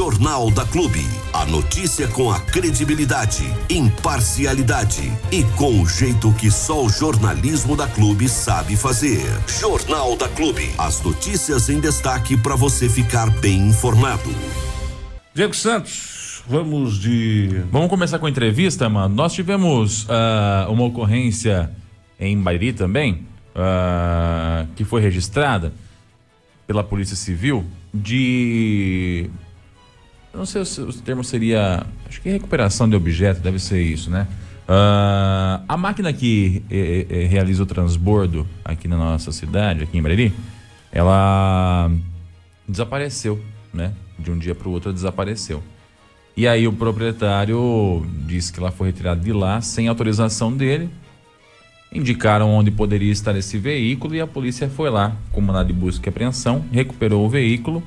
Jornal da Clube. A notícia com a credibilidade, imparcialidade e com o jeito que só o jornalismo da Clube sabe fazer. Jornal da Clube. As notícias em destaque para você ficar bem informado. Diego Santos, vamos de. Vamos começar com a entrevista, mano. Nós tivemos uh, uma ocorrência em Bairi também, uh, que foi registrada pela Polícia Civil de. Não sei se o termo seria. Acho que recuperação de objeto, deve ser isso, né? Uh, a máquina que eh, eh, realiza o transbordo aqui na nossa cidade, aqui em Breri, ela desapareceu, né? De um dia para o outro desapareceu. E aí o proprietário disse que ela foi retirada de lá sem autorização dele indicaram onde poderia estar esse veículo e a polícia foi lá, com mandado de busca e apreensão, recuperou o veículo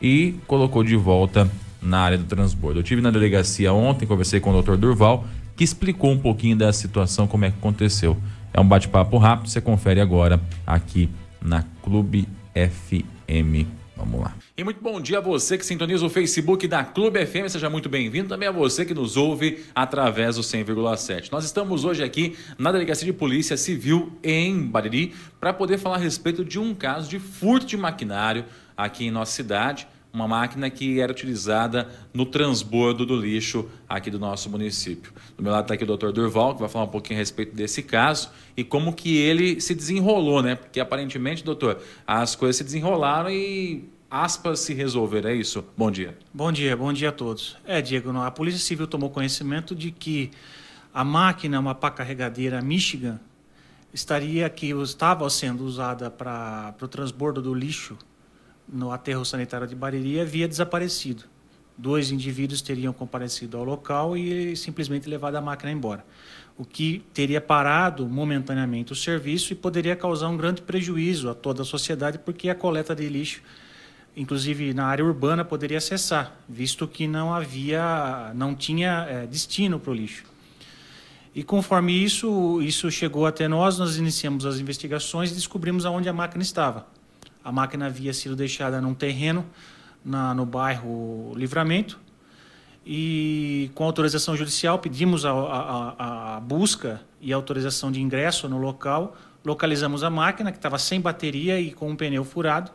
e colocou de volta na área do transbordo. Eu tive na delegacia ontem, conversei com o Dr. Durval, que explicou um pouquinho da situação, como é que aconteceu. É um bate-papo rápido, você confere agora aqui na Clube FM. Vamos lá. E muito bom dia a você que sintoniza o Facebook da Clube FM, seja muito bem-vindo. Também a você que nos ouve através do 100,7. Nós estamos hoje aqui na Delegacia de Polícia Civil em Bariri para poder falar a respeito de um caso de furto de maquinário aqui em nossa cidade uma máquina que era utilizada no transbordo do lixo aqui do nosso município. Do meu lado está aqui o doutor Durval, que vai falar um pouquinho a respeito desse caso e como que ele se desenrolou, né? Porque aparentemente, doutor, as coisas se desenrolaram e aspas se resolveram, é isso? Bom dia. Bom dia, bom dia a todos. É, Diego, a Polícia Civil tomou conhecimento de que a máquina, uma pá carregadeira Michigan, estaria que estava sendo usada para o transbordo do lixo no aterro sanitário de Bariri havia desaparecido. Dois indivíduos teriam comparecido ao local e simplesmente levado a máquina embora, o que teria parado momentaneamente o serviço e poderia causar um grande prejuízo a toda a sociedade, porque a coleta de lixo, inclusive na área urbana, poderia cessar, visto que não havia, não tinha é, destino para o lixo. E conforme isso, isso chegou até nós, nós iniciamos as investigações e descobrimos aonde a máquina estava. A máquina havia sido deixada num terreno na, no bairro Livramento e com autorização judicial pedimos a, a, a, busca e autorização de ingresso no local. Localizamos a máquina que estava sem bateria e com um pneu furado.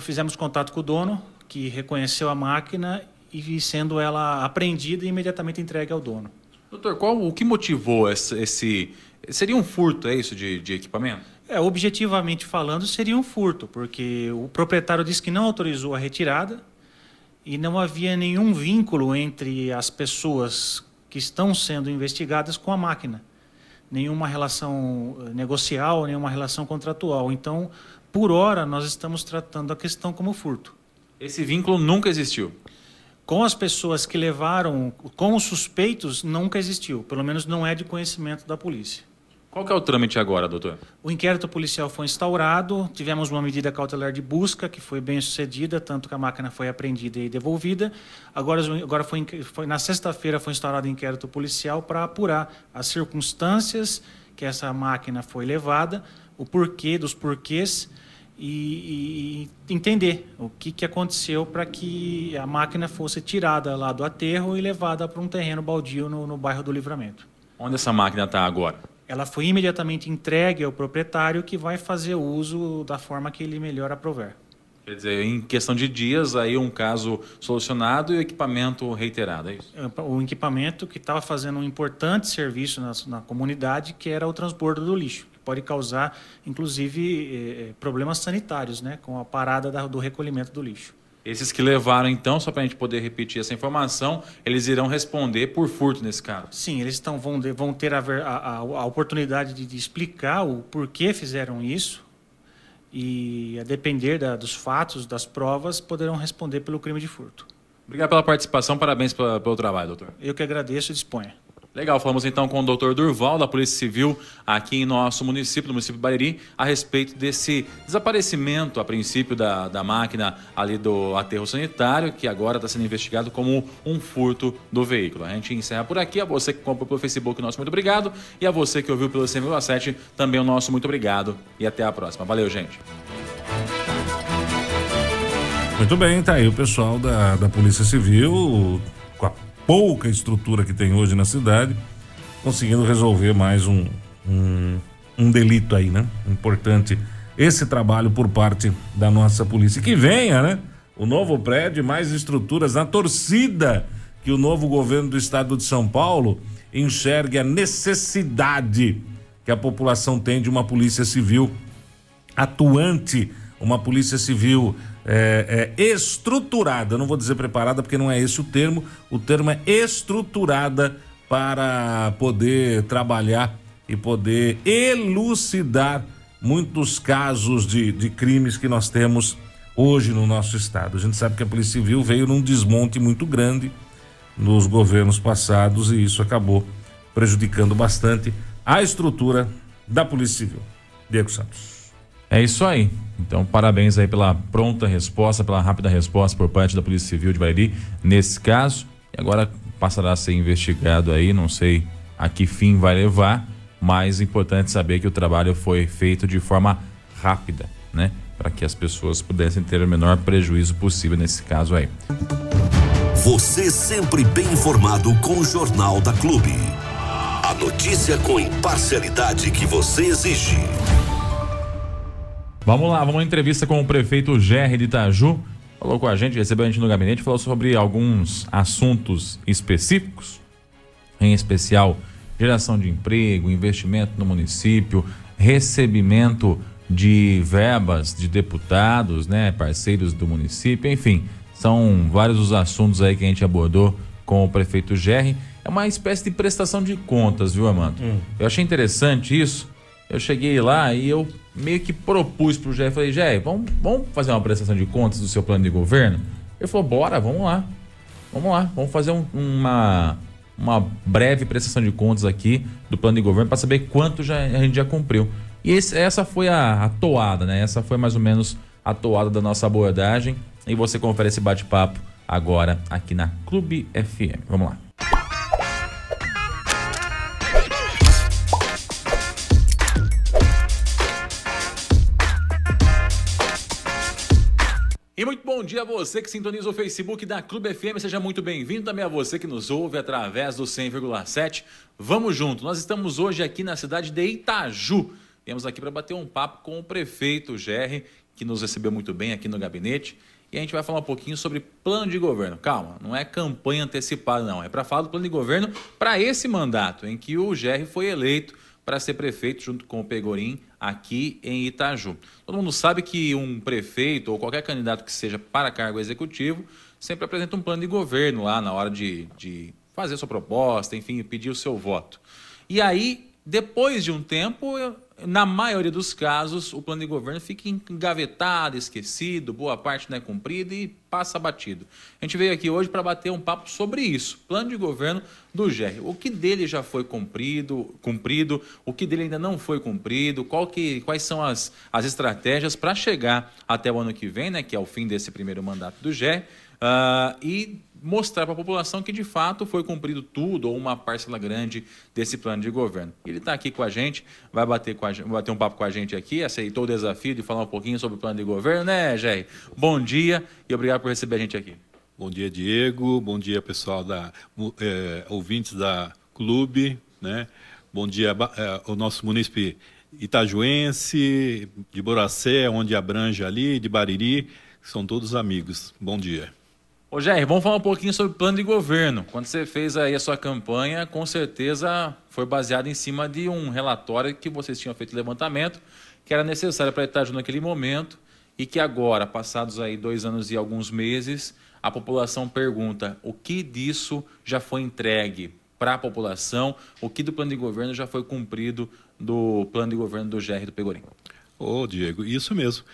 Fizemos contato com o dono, que reconheceu a máquina e sendo ela apreendida e imediatamente entregue ao dono. Doutor, qual o que motivou esse, esse seria um furto, é isso, de, de equipamento? É, objetivamente falando, seria um furto, porque o proprietário disse que não autorizou a retirada e não havia nenhum vínculo entre as pessoas que estão sendo investigadas com a máquina. Nenhuma relação eh, negocial, nenhuma relação contratual. Então, por hora, nós estamos tratando a questão como furto. Esse vínculo nunca existiu? Com as pessoas que levaram, com os suspeitos, nunca existiu. Pelo menos não é de conhecimento da polícia. Qual que é o trâmite agora, doutor? O inquérito policial foi instaurado, tivemos uma medida cautelar de busca que foi bem sucedida, tanto que a máquina foi apreendida e devolvida. Agora, agora foi, foi na sexta-feira foi instaurado o inquérito policial para apurar as circunstâncias que essa máquina foi levada, o porquê dos porquês e, e entender o que, que aconteceu para que a máquina fosse tirada lá do aterro e levada para um terreno baldio no, no bairro do Livramento. Onde essa máquina está agora? Ela foi imediatamente entregue ao proprietário que vai fazer uso da forma que ele melhor aprover. Quer dizer, em questão de dias, aí um caso solucionado e o equipamento reiterado, é isso? É, o equipamento que estava fazendo um importante serviço na, na, comunidade, que era o transbordo do lixo, que pode causar, inclusive, eh, eh problemas sanitários, né, com a parada da, do recolhimento do lixo. Esses que levaram, então, só para a gente poder repetir essa informação, eles irão responder por furto nesse caso? Sim, eles estão, vão, vão ter a, a, a oportunidade de, de, explicar o porquê fizeram isso e, a depender da, dos fatos, das provas, poderão responder pelo crime de furto. Obrigado pela participação, parabéns pelo trabalho, doutor. Eu que agradeço e disponha. Legal, falamos então com o doutor Durval, da Polícia Civil, aqui em nosso município, no município de Bariri, a respeito desse desaparecimento, a princípio, da, da máquina ali do aterro sanitário, que agora está sendo investigado como um furto do veículo. A gente encerra por aqui. A você que comprou pelo Facebook, nosso muito obrigado. E a você que ouviu pelo 100,7, também o nosso muito obrigado. E até a próxima. Valeu, gente. Muito bem, tá aí o pessoal da, da Polícia Civil, com a pouca estrutura que tem hoje na cidade, conseguindo resolver mais um, um, um delito aí, né? Importante esse trabalho por parte da nossa polícia. Que venha, né? O novo prédio, mais estruturas, na torcida que o novo governo do estado de São Paulo enxergue a necessidade que a população tem de uma polícia civil atuante, uma polícia civil é, é, estruturada, não vou dizer preparada porque não é esse o termo, o termo é estruturada para poder trabalhar e poder elucidar muitos casos de, de crimes que nós temos hoje no nosso estado. A gente sabe que a Polícia Civil veio num desmonte muito grande nos governos passados e isso acabou prejudicando bastante a estrutura da Polícia Civil. Diego Santos. É isso aí. Então, parabéns aí pela pronta resposta, pela rápida resposta por parte da Polícia Civil de Bariri nesse caso. E agora passará a ser investigado aí, não sei a que fim vai levar, mas é importante saber que o trabalho foi feito de forma rápida, né? Para que as pessoas pudessem ter o menor prejuízo possível nesse caso aí. Você sempre bem informado com o Jornal da Clube. A notícia com imparcialidade que você exige. Vamos lá, vamos à entrevista com o prefeito Gerry de Itaju. Falou com a gente, recebeu a gente no gabinete, falou sobre alguns assuntos específicos, em especial geração de emprego, investimento no município, recebimento de verbas de deputados, né, parceiros do município, enfim, são vários os assuntos aí que a gente abordou com o prefeito Gerry. É uma espécie de prestação de contas, viu, Amando? Hum. Eu achei interessante isso. Eu cheguei lá e eu meio que propus pro Jé, falei, Jé, vamos, vamos fazer uma prestação de contas do seu plano de governo? Ele falou, bora, vamos lá. Vamos lá, vamos fazer um, uma, uma breve prestação de contas aqui do plano de governo para saber quanto já, a gente já cumpriu. E esse, essa foi a, a toada, né? Essa foi mais ou menos a toada da nossa abordagem. E você confere esse bate-papo agora aqui na Clube FM. Vamos lá. Bom dia a você que sintoniza o Facebook da Clube FM, seja muito bem-vindo também a você que nos ouve através do 100,7. Vamos junto, nós estamos hoje aqui na cidade de Itaju. Viemos aqui para bater um papo com o prefeito Gerry, que nos recebeu muito bem aqui no gabinete. E a gente vai falar um pouquinho sobre plano de governo. Calma, não é campanha antecipada, não. É para falar do plano de governo para esse mandato, em que o Gerry foi eleito para ser prefeito junto com o Pegorim aqui em Itaju. Todo mundo sabe que um prefeito ou qualquer candidato que seja para cargo executivo sempre apresenta um plano de governo lá na hora de, de fazer sua proposta, enfim, pedir o seu voto. E aí, depois de um tempo, na maioria dos casos, o plano de governo fica engavetado, esquecido, boa parte não é cumprida e passa batido. A gente veio aqui hoje para bater um papo sobre isso, plano de governo do GER. O que dele já foi cumprido, cumprido o que dele ainda não foi cumprido, que, quais são as, as estratégias para chegar até o ano que vem, né, que é o fim desse primeiro mandato do GER, uh, e mostrar para a população que de fato foi cumprido tudo ou uma parcela grande desse plano de governo. Ele está aqui com a gente, vai bater, com a, vai bater um papo com a gente aqui, aceitou o desafio de falar um pouquinho sobre o plano de governo, né, Jair? Bom dia e obrigado por receber a gente aqui. Bom dia, Diego. Bom dia, pessoal da é, ouvintes da clube, né? Bom dia é, o nosso munícipe itajuense, de Boracé, onde abrange ali, de Bariri, são todos amigos. Bom dia. Ô Jair, vamos falar um pouquinho sobre plano de governo. Quando você fez aí a sua campanha, com certeza foi baseado em cima de um relatório que vocês tinham feito levantamento, que era necessário para Itaju naquele momento, e que agora, passados aí dois anos e alguns meses, a população pergunta o que disso já foi entregue para a população, o que do plano de governo já foi cumprido do plano de governo do GR do Pegorim. Ô, Diego, isso mesmo.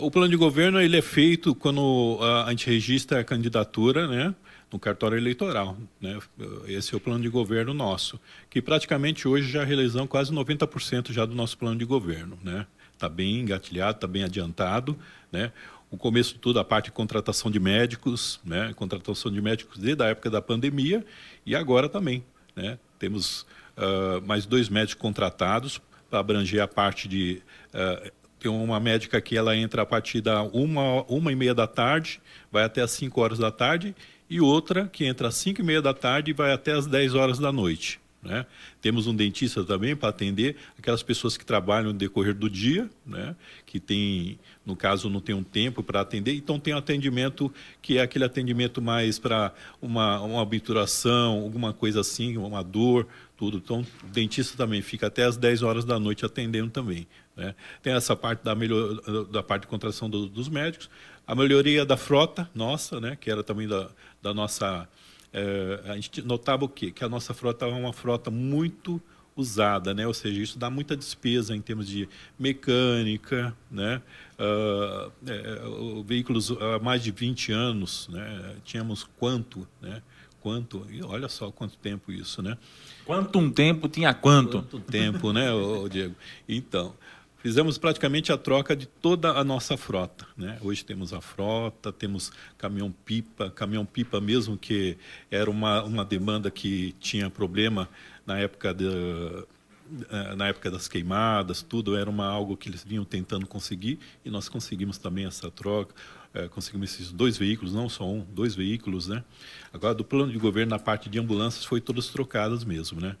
O plano de governo ele é feito quando a gente registra a candidatura, né? no cartório eleitoral. Né? Esse é o plano de governo nosso, que praticamente hoje já realizamos quase 90% já do nosso plano de governo. Está né? Tá bem engatilhado, está bem adiantado. Né? O começo de tudo, a parte de contratação de médicos, né? contratação de médicos desde a época da pandemia e agora também. Né? Temos uh, mais dois médicos contratados para abranger a parte de uh, tem uma médica que ela entra a partir da uma, uma e meia da tarde, vai até as 5 horas da tarde, e outra que entra às 5 e meia da tarde e vai até as 10 horas da noite. Né? Temos um dentista também para atender aquelas pessoas que trabalham no decorrer do dia, né? que tem, no caso, não tem um tempo para atender, então tem um atendimento que é aquele atendimento mais para uma, uma obturação, alguma coisa assim, uma dor, tudo. Então, o dentista também fica até as 10 horas da noite atendendo também. Né? Tem essa parte da, melhor, da parte de contratação do, dos médicos, a melhoria da frota nossa, né? que era também da, da nossa é, a gente notava o quê? Que a nossa frota é uma frota muito usada, né? Ou seja, isso dá muita despesa em termos de mecânica, né? Uh, é, veículos há mais de 20 anos, né? Tínhamos quanto, né? Quanto, e olha só quanto tempo isso, né? Quanto um tempo tinha quanto? Quanto tempo, né, Diego? Então, fizemos praticamente a troca de toda a nossa frota. Né? Hoje temos a frota, temos caminhão-pipa, caminhão-pipa mesmo que era uma, uma demanda que tinha problema na época, de, eh, na época das queimadas, tudo era uma, algo que eles vinham tentando conseguir e nós conseguimos também essa troca. É, conseguimos esses dois veículos, não só um, dois veículos, né? Agora, do plano de governo, na parte de ambulâncias, foi todas trocadas mesmo, né?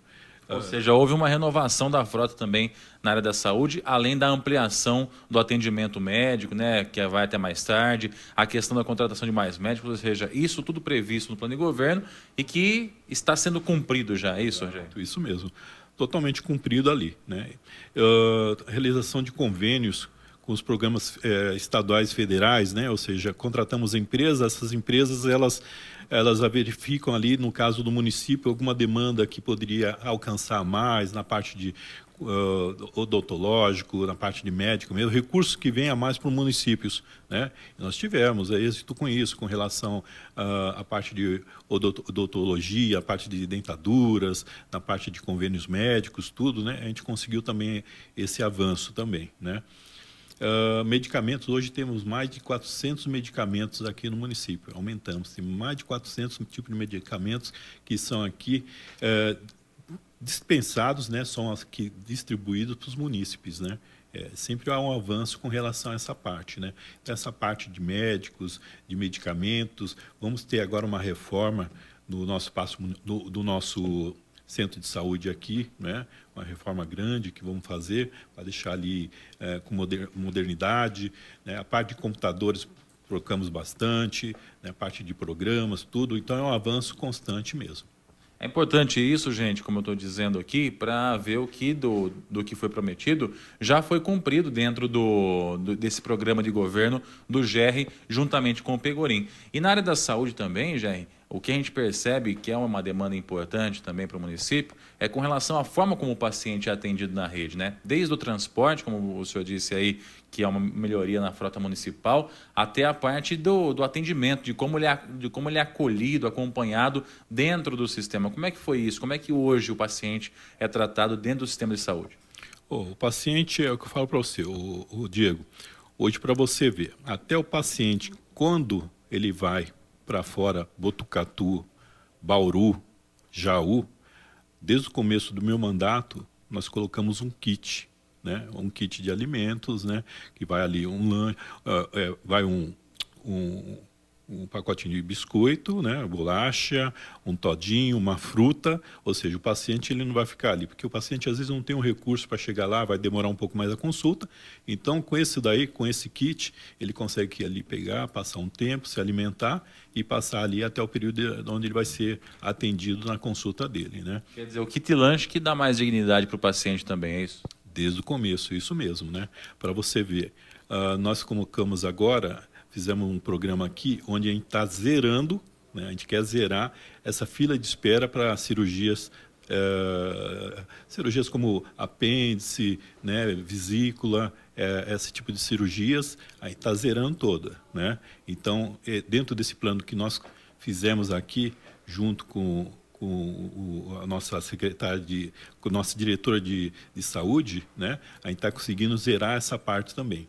Ou seja, houve uma renovação da frota também na área da saúde, além da ampliação do atendimento médico, né, que vai até mais tarde, a questão da contratação de mais médicos, ou seja, isso tudo previsto no plano de governo e que está sendo cumprido já, é isso, Rogério? Isso mesmo, totalmente cumprido ali. Né? Uh, realização de convênios com os programas eh, estaduais federais, né? ou seja, contratamos empresas, essas empresas elas elas verificam ali, no caso do município, alguma demanda que poderia alcançar mais na parte de uh, odontológico, na parte de médico mesmo, recursos que venham mais para os municípios. Né? Nós tivemos é, êxito com isso, com relação à parte de odontologia, a parte de dentaduras, na parte de convênios médicos, tudo, né? a gente conseguiu também esse avanço também. Né? Uh, medicamentos, hoje temos mais de 400 medicamentos aqui no município, aumentamos, tem mais de 400 tipos de medicamentos que são aqui uh, dispensados, né, são aqui distribuídos para os munícipes, né, é, sempre há um avanço com relação a essa parte, né? Então, essa parte de médicos, de medicamentos, vamos ter agora uma reforma no nosso passo, do nosso centro de saúde aqui, né? uma reforma grande que vamos fazer para deixar ali é, com modernidade. Né? A parte de computadores trocamos bastante, né? a parte de programas, tudo. Então é um avanço constante mesmo. É importante isso, gente, como eu estou dizendo aqui, para ver o que do, do que foi prometido já foi cumprido dentro do, do, desse programa de governo do GR, juntamente com o Pegorim. E na área da saúde também, GR, o que a gente percebe que é uma demanda importante também para o município é com relação à forma como o paciente é atendido na rede, né? Desde o transporte, como o senhor disse aí, que é uma melhoria na frota municipal, até a parte do, do atendimento, de como, ele é, de como ele é acolhido, acompanhado dentro do sistema. Como é que foi isso? Como é que hoje o paciente é tratado dentro do sistema de saúde? Oh, o paciente, é o que eu falo para você, o, o Diego, hoje para você ver, até o paciente, quando ele vai para fora, Botucatu, Bauru, Jaú, desde o começo do meu mandato, nós colocamos um kit, né? um kit de alimentos, né? que vai ali um lanche, uh, é, vai um, um, um pacotinho de biscoito, né, bolacha, um todinho, uma fruta, ou seja, o paciente ele não vai ficar ali, porque o paciente às vezes não tem um recurso para chegar lá, vai demorar um pouco mais a consulta. Então, com esse daí, com esse kit, ele consegue ali pegar, passar um tempo, se alimentar e passar ali até o período onde ele vai ser atendido na consulta dele, né? Quer dizer, o kit lanche que dá mais dignidade para o paciente também, é isso? Desde o começo, isso mesmo, né? Para você ver. Uh, nós colocamos agora fizemos um programa aqui onde a gente está zerando, né, a gente quer zerar essa fila de espera para cirurgias é, cirurgias como apêndice, né, vesícula, é, esse tipo de cirurgias, aí está zerando toda. Né? Então, é, dentro desse plano que nós fizemos aqui, junto com, com o, a nossa secretária, de, com a nossa diretora de, de saúde, né, a gente está conseguindo zerar essa parte também.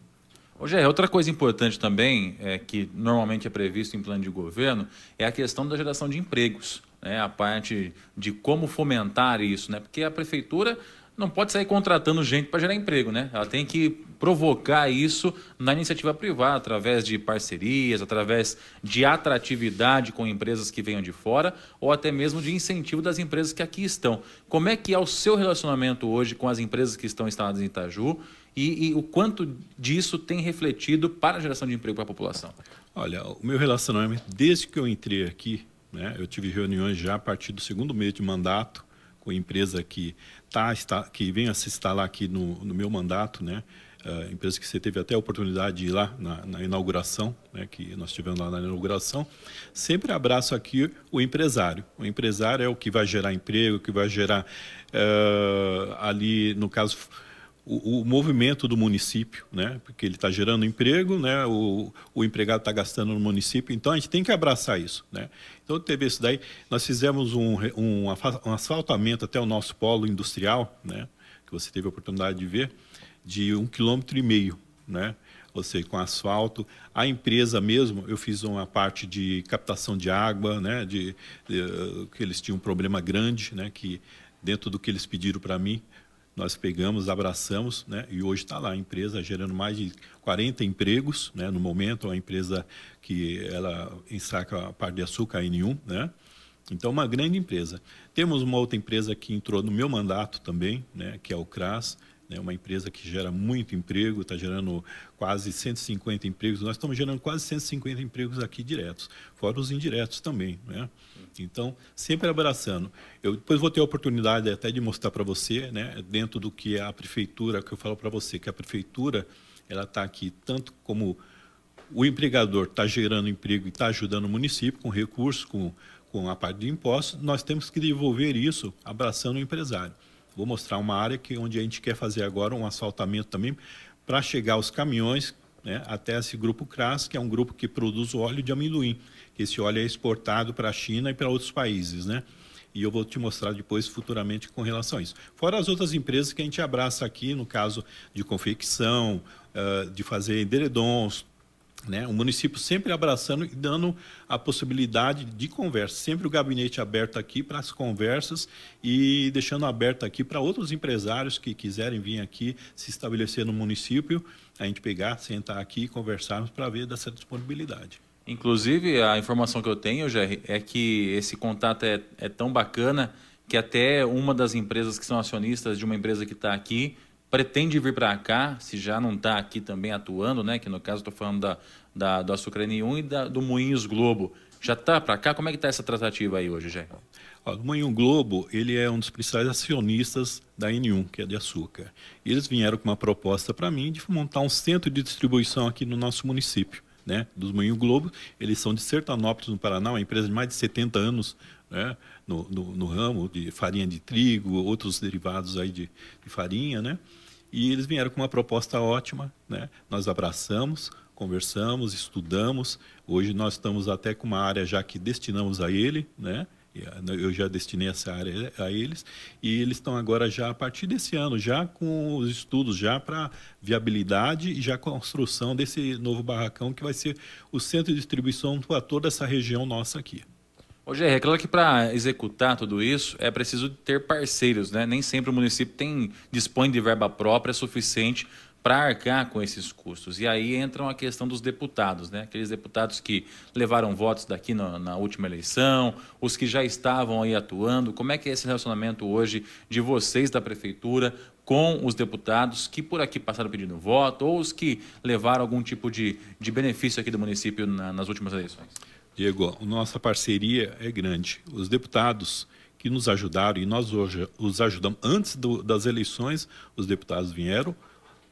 Hoje é outra coisa importante também, é, que normalmente é previsto em plano de governo, é a questão da geração de empregos. Né? A parte de como fomentar isso, né? porque a prefeitura não pode sair contratando gente para gerar emprego, né? Ela tem que provocar isso na iniciativa privada, através de parcerias, através de atratividade com empresas que venham de fora, ou até mesmo de incentivo das empresas que aqui estão. Como é que é o seu relacionamento hoje com as empresas que estão instaladas em Itaju e, e o quanto disso tem refletido para a geração de emprego para a população? Olha, o meu relacionamento, desde que eu entrei aqui, né, eu tive reuniões já a partir do segundo mês de mandato com empresa que tá, está, que vem a se instalar aqui no, no meu mandato, né, uh, empresa que você teve até a oportunidade de ir lá na, na, inauguração, né, que nós tivemos lá na inauguração, sempre abraço aqui o empresário. O empresário é o que vai gerar emprego, que vai gerar uh, ali, no caso o, o, movimento do município, né? porque ele está gerando emprego, né? o, o empregado está gastando no município, então a gente tem que abraçar isso. Né? Então teve isso daí, nós fizemos um, um, um asfaltamento até o nosso polo industrial, né? que você teve a oportunidade de ver, de um quilômetro e meio, né? ou seja, com asfalto. A empresa mesmo, eu fiz uma parte de captação de água, né? de, de que eles tinham um problema grande, né? que dentro do que eles pediram para mim, nós pegamos, abraçamos, né? e hoje está lá a empresa gerando mais de 40 empregos, né? no momento, a empresa que ela ensaca a parte de açúcar, a N1, né? Então, uma grande empresa. Temos uma outra empresa que entrou no meu mandato também, né? que é o CRAS, né? uma empresa que gera muito emprego, está gerando quase 150 empregos. Nós estamos gerando quase 150 empregos aqui diretos, fora os indiretos também. Né? Então, sempre abraçando. Eu depois vou ter a oportunidade até de mostrar para você, né, dentro do que a prefeitura, que eu falo para você, que a prefeitura ela está aqui tanto como o empregador está gerando emprego e está ajudando o município com recursos, com, com a parte de impostos, nós temos que desenvolver isso abraçando o empresário. Vou mostrar uma área que onde a gente quer fazer agora um asfaltamento também para chegar os caminhões né, até esse grupo CRAS, que é um grupo que produz óleo de amendoim que esse óleo é exportado para a China e para outros países, né? E eu vou te mostrar depois futuramente com relação a isso. Fora as outras empresas que a gente abraça aqui, no caso de confecção, uh, de fazer enderedons, né? O município sempre abraçando e dando a possibilidade de conversa, sempre o gabinete aberto aqui para as conversas e deixando aberto aqui para outros empresários que quiserem vir aqui se estabelecer no município, a gente pegar, sentar aqui e conversarmos para ver dessa disponibilidade. Inclusive, a informação que eu tenho, Jerry, é que esse contato é, é tão bacana que até uma das empresas que são acionistas de uma empresa que está aqui pretende vir para cá, se já não está aqui também atuando, né? Que no caso estou falando da, da, do Açúcar N1 e da, do Moinhos Globo. Já está para cá? Como é que está essa tratativa aí hoje, Jerry? o Moinho Globo ele é um dos principais acionistas da N1, que é de açúcar. Eles vieram com uma proposta para mim de montar um centro de distribuição aqui no nosso município né, dos Moinho Globo. Eles são de Sertanópolis, no Paraná, uma empresa de mais de 70 anos né, no, no, no ramo de farinha de trigo, outros derivados aí de, de, farinha. Né? E eles vieram com uma proposta ótima. Né? Nós abraçamos, conversamos, estudamos. Hoje nós estamos até com uma área já que destinamos a ele, né? Eu já destinei essa área a eles e eles estão agora já a partir desse ano já com os estudos já para viabilidade e já construção desse novo barracão que vai ser o centro de distribuição para toda essa região nossa aqui. Ô é claro que para executar tudo isso é preciso ter parceiros, né? Nem sempre o município tem dispõe de verba própria suficiente para arcar com esses custos. E aí entram a questão dos deputados, né? aqueles deputados que levaram votos daqui na, na, última eleição, os que já estavam aí atuando. Como é que é esse relacionamento hoje de vocês da prefeitura com os deputados que por aqui passaram pedindo voto ou os que levaram algum tipo de, de benefício aqui do município na, nas últimas eleições? Diego, a nossa parceria é grande. Os deputados que nos ajudaram e nós hoje os ajudamos antes do, das eleições, os deputados vieram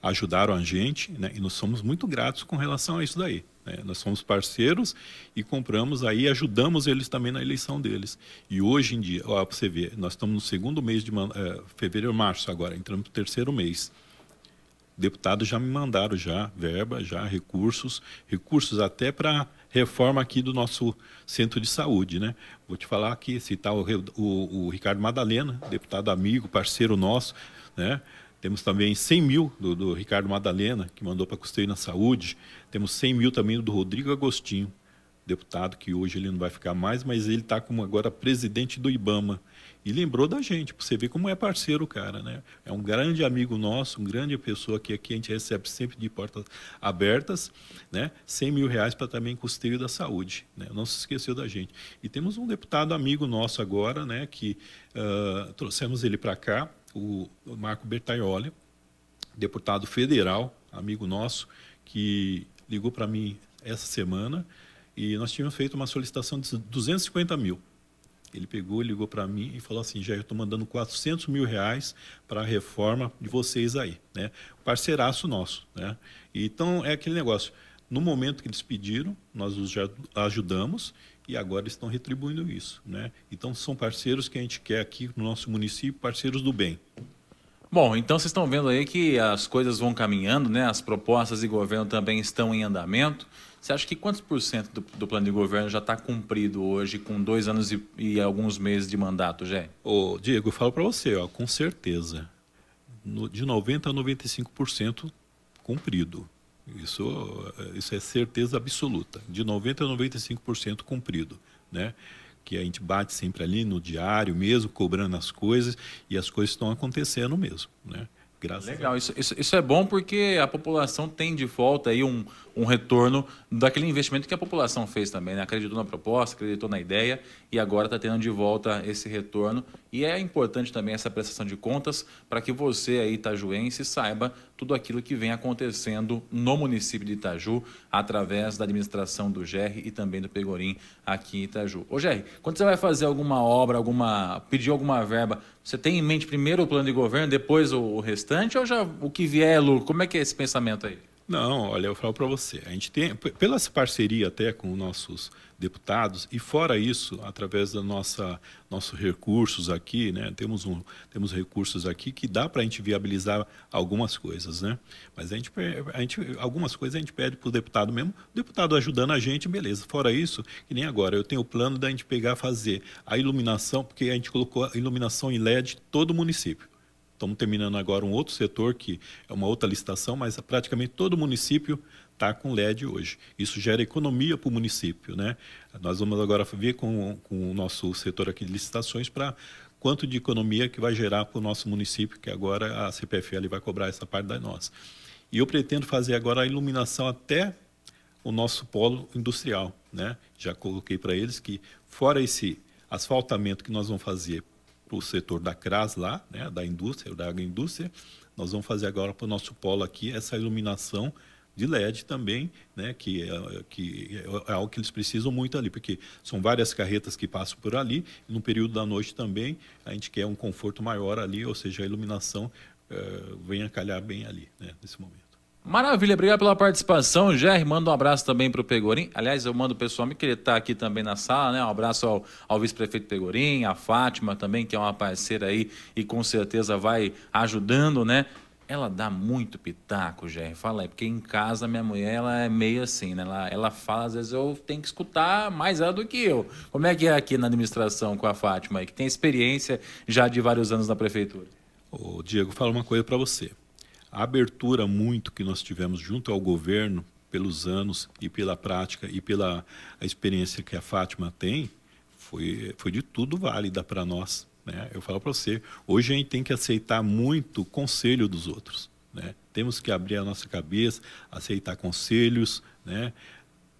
ajudaram a gente, né? E nós somos muito gratos com relação a isso daí. Né? Nós somos parceiros e compramos aí, ajudamos eles também na eleição deles. E hoje em dia, para você ver, nós estamos no segundo mês de é, fevereiro, março agora, entramos no terceiro mês. Deputados já me mandaram já verba, já recursos, recursos até para reforma aqui do nosso centro de saúde, né? Vou te falar aqui, citar o, o, o Ricardo Madalena, deputado amigo, parceiro nosso, né? Temos também 100 mil do, do Ricardo Madalena, que mandou para custeio na saúde. Temos 100 mil também do Rodrigo Agostinho, deputado que hoje ele não vai ficar mais, mas ele está como agora presidente do IBAMA. E lembrou da gente, para você ver como é parceiro o cara, né? É um grande amigo nosso, um grande pessoa que aqui a gente recebe sempre de portas abertas, né? 100 mil reais para também custeio da saúde, né? Não se esqueceu da gente. E temos um deputado amigo nosso agora, né? Que uh, trouxemos ele para cá, o Marco Bertaioli, deputado federal, amigo nosso, que ligou para mim essa semana e nós tínhamos feito uma solicitação de 250 mil. Ele pegou, ligou para mim e falou assim: já eu estou mandando 400 mil reais para a reforma de vocês aí, né? Parceiraço nosso, né? Então é aquele negócio. No momento que eles pediram, nós os ajudamos e agora estão retribuindo isso, né? Então são parceiros que a gente quer aqui no nosso município, parceiros do bem. Bom, então vocês estão vendo aí que as coisas vão caminhando, né? As propostas de governo também estão em andamento. Você acha que quantos por cento do, do plano de governo já está cumprido hoje, com dois anos e, e, alguns meses de mandato, Jé? Ô, Diego, eu falo para você, ó, com certeza, no, de 90% a 95% cumprido. Isso, isso é certeza absoluta, de 90% a 95% cumprido, né? que a gente bate sempre ali no diário mesmo, cobrando as coisas, e as coisas estão acontecendo mesmo. Né? Graças Legal, isso, isso, isso, é bom porque a população tem de volta aí um, um retorno daquele investimento que a população fez também, né? acreditou na proposta, acreditou na ideia e agora está tendo de volta esse retorno. E é importante também essa prestação de contas para que você aí, itajuense, saiba tudo aquilo que vem acontecendo no município de Itaju, através da administração do GER e também do Pegorim aqui em Itaju. Ô GER, quando você vai fazer alguma obra, alguma pedir alguma verba, você tem em mente primeiro o plano de governo, depois o restante, ou já o que vier é lucro? Como é que é esse pensamento aí? Não, olha, eu falo para você. A gente tem, pela parceria até com nossos deputados, e fora isso, através da nossa nossos recursos aqui, né, temos, um, temos recursos aqui que dá para a gente viabilizar algumas coisas. Né? Mas a gente, a gente, algumas coisas a gente pede para o deputado mesmo, o deputado ajudando a gente, beleza. Fora isso, que nem agora, eu tenho o plano da gente pegar fazer a iluminação, porque a gente colocou a iluminação em LED todo o município. Estamos terminando agora um outro setor, que é uma outra licitação, mas praticamente todo município está com LED hoje. Isso gera economia para o município. Né? Nós vamos agora ver com, com o nosso setor aqui de licitações para quanto de economia que vai gerar para o nosso município, que agora a CPFL vai cobrar essa parte da nossa. E eu pretendo fazer agora a iluminação até o nosso polo industrial. Né? Já coloquei para eles que, fora esse asfaltamento que nós vamos fazer para o setor da CRAS lá, né, da indústria, da agroindústria. Nós vamos fazer agora para o nosso polo aqui essa iluminação de LED também, né, que, é, que é algo que eles precisam muito ali, porque são várias carretas que passam por ali, e no período da noite também a gente quer um conforto maior ali, ou seja, a iluminação eh, venha calhar bem ali, né, nesse momento. Maravilha, obrigado pela participação. Jair, manda um abraço também para o Pegorim. Aliás, eu mando o pessoal que ele está aqui também na sala, né? Um abraço ao, ao vice-prefeito Pegorim, a Fátima também, que é uma parceira aí e com certeza vai ajudando, né? Ela dá muito pitaco, Jair. Fala aí, porque em casa minha mulher ela é meio assim, né? Ela, ela fala, às vezes eu tenho que escutar mais ela do que eu. Como é que é aqui na administração com a Fátima, que tem experiência já de vários anos na prefeitura? Ô, Diego, fala uma coisa para você. A abertura muito que nós tivemos junto ao governo, pelos anos e pela prática e pela experiência que a Fátima tem, foi, foi de tudo válida para nós. Né? Eu falo para você, hoje a gente tem que aceitar muito o conselho dos outros. Né? Temos que abrir a nossa cabeça, aceitar conselhos. Né?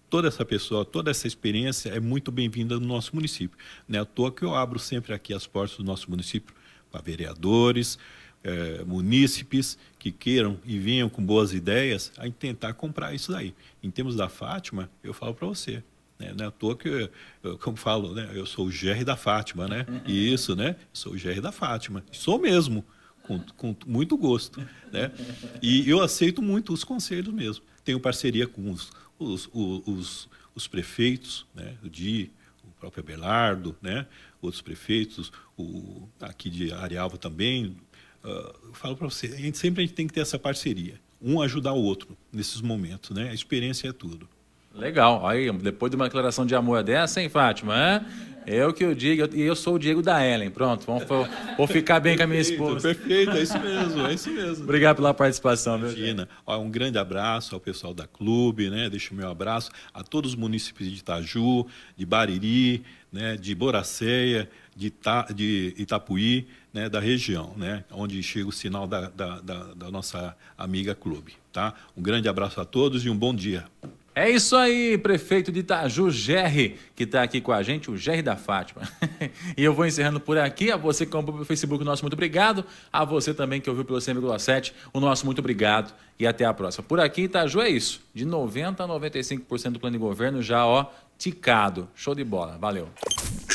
Toda essa pessoa, toda essa experiência é muito bem-vinda no nosso município. Não é à toa que eu abro sempre aqui as portas do nosso município para vereadores, é, munícipes que queiram e venham com boas ideias a tentar comprar isso daí. Em termos da Fátima, eu falo para você, né? não é à toa que, eu, como falo, né? eu sou o GR da Fátima, né? Uhum. Isso, né? Sou o GR da Fátima. Sou mesmo, com, com muito gosto, né? E eu aceito muito os conselhos mesmo. Tenho parceria com os, os, os, os, os prefeitos, né? O DI, o próprio Abelardo, né? Outros prefeitos, o, aqui de Arealva também, uh, eu falo para você, a gente, sempre a gente tem que ter essa parceria, um ajudar o outro nesses momentos, né? A experiência é tudo. Legal. Aí, depois de uma declaração de amor dessa, hein, Fátima? Eu que eu digo, e eu sou o Diego da Ellen. Pronto, vamos, vou, ficar bem com a minha esposa. Perfeito, é isso mesmo, é isso mesmo. Obrigado pela participação? Imagina. Ó, um grande abraço ao pessoal da clube, né? Deixo o meu abraço a todos os municípios de Itaju, de Bariri, né? de Boracéia, de, Ita, de Itapuí, né? da região, né? onde chega o sinal da, da, da, da nossa amiga clube. Tá? Um grande abraço a todos e um bom dia. É isso aí, prefeito de Itaju, Gerry, que está aqui com a gente, o Gerry da Fátima. e eu vou encerrando por aqui. A você que comprou pelo Facebook, o nosso muito obrigado. A você também que ouviu pelo 100,7, o nosso muito obrigado. E até a próxima. Por aqui, Itaju, é isso. De 90% a 95% do plano de governo já, ó, ticado. Show de bola. Valeu.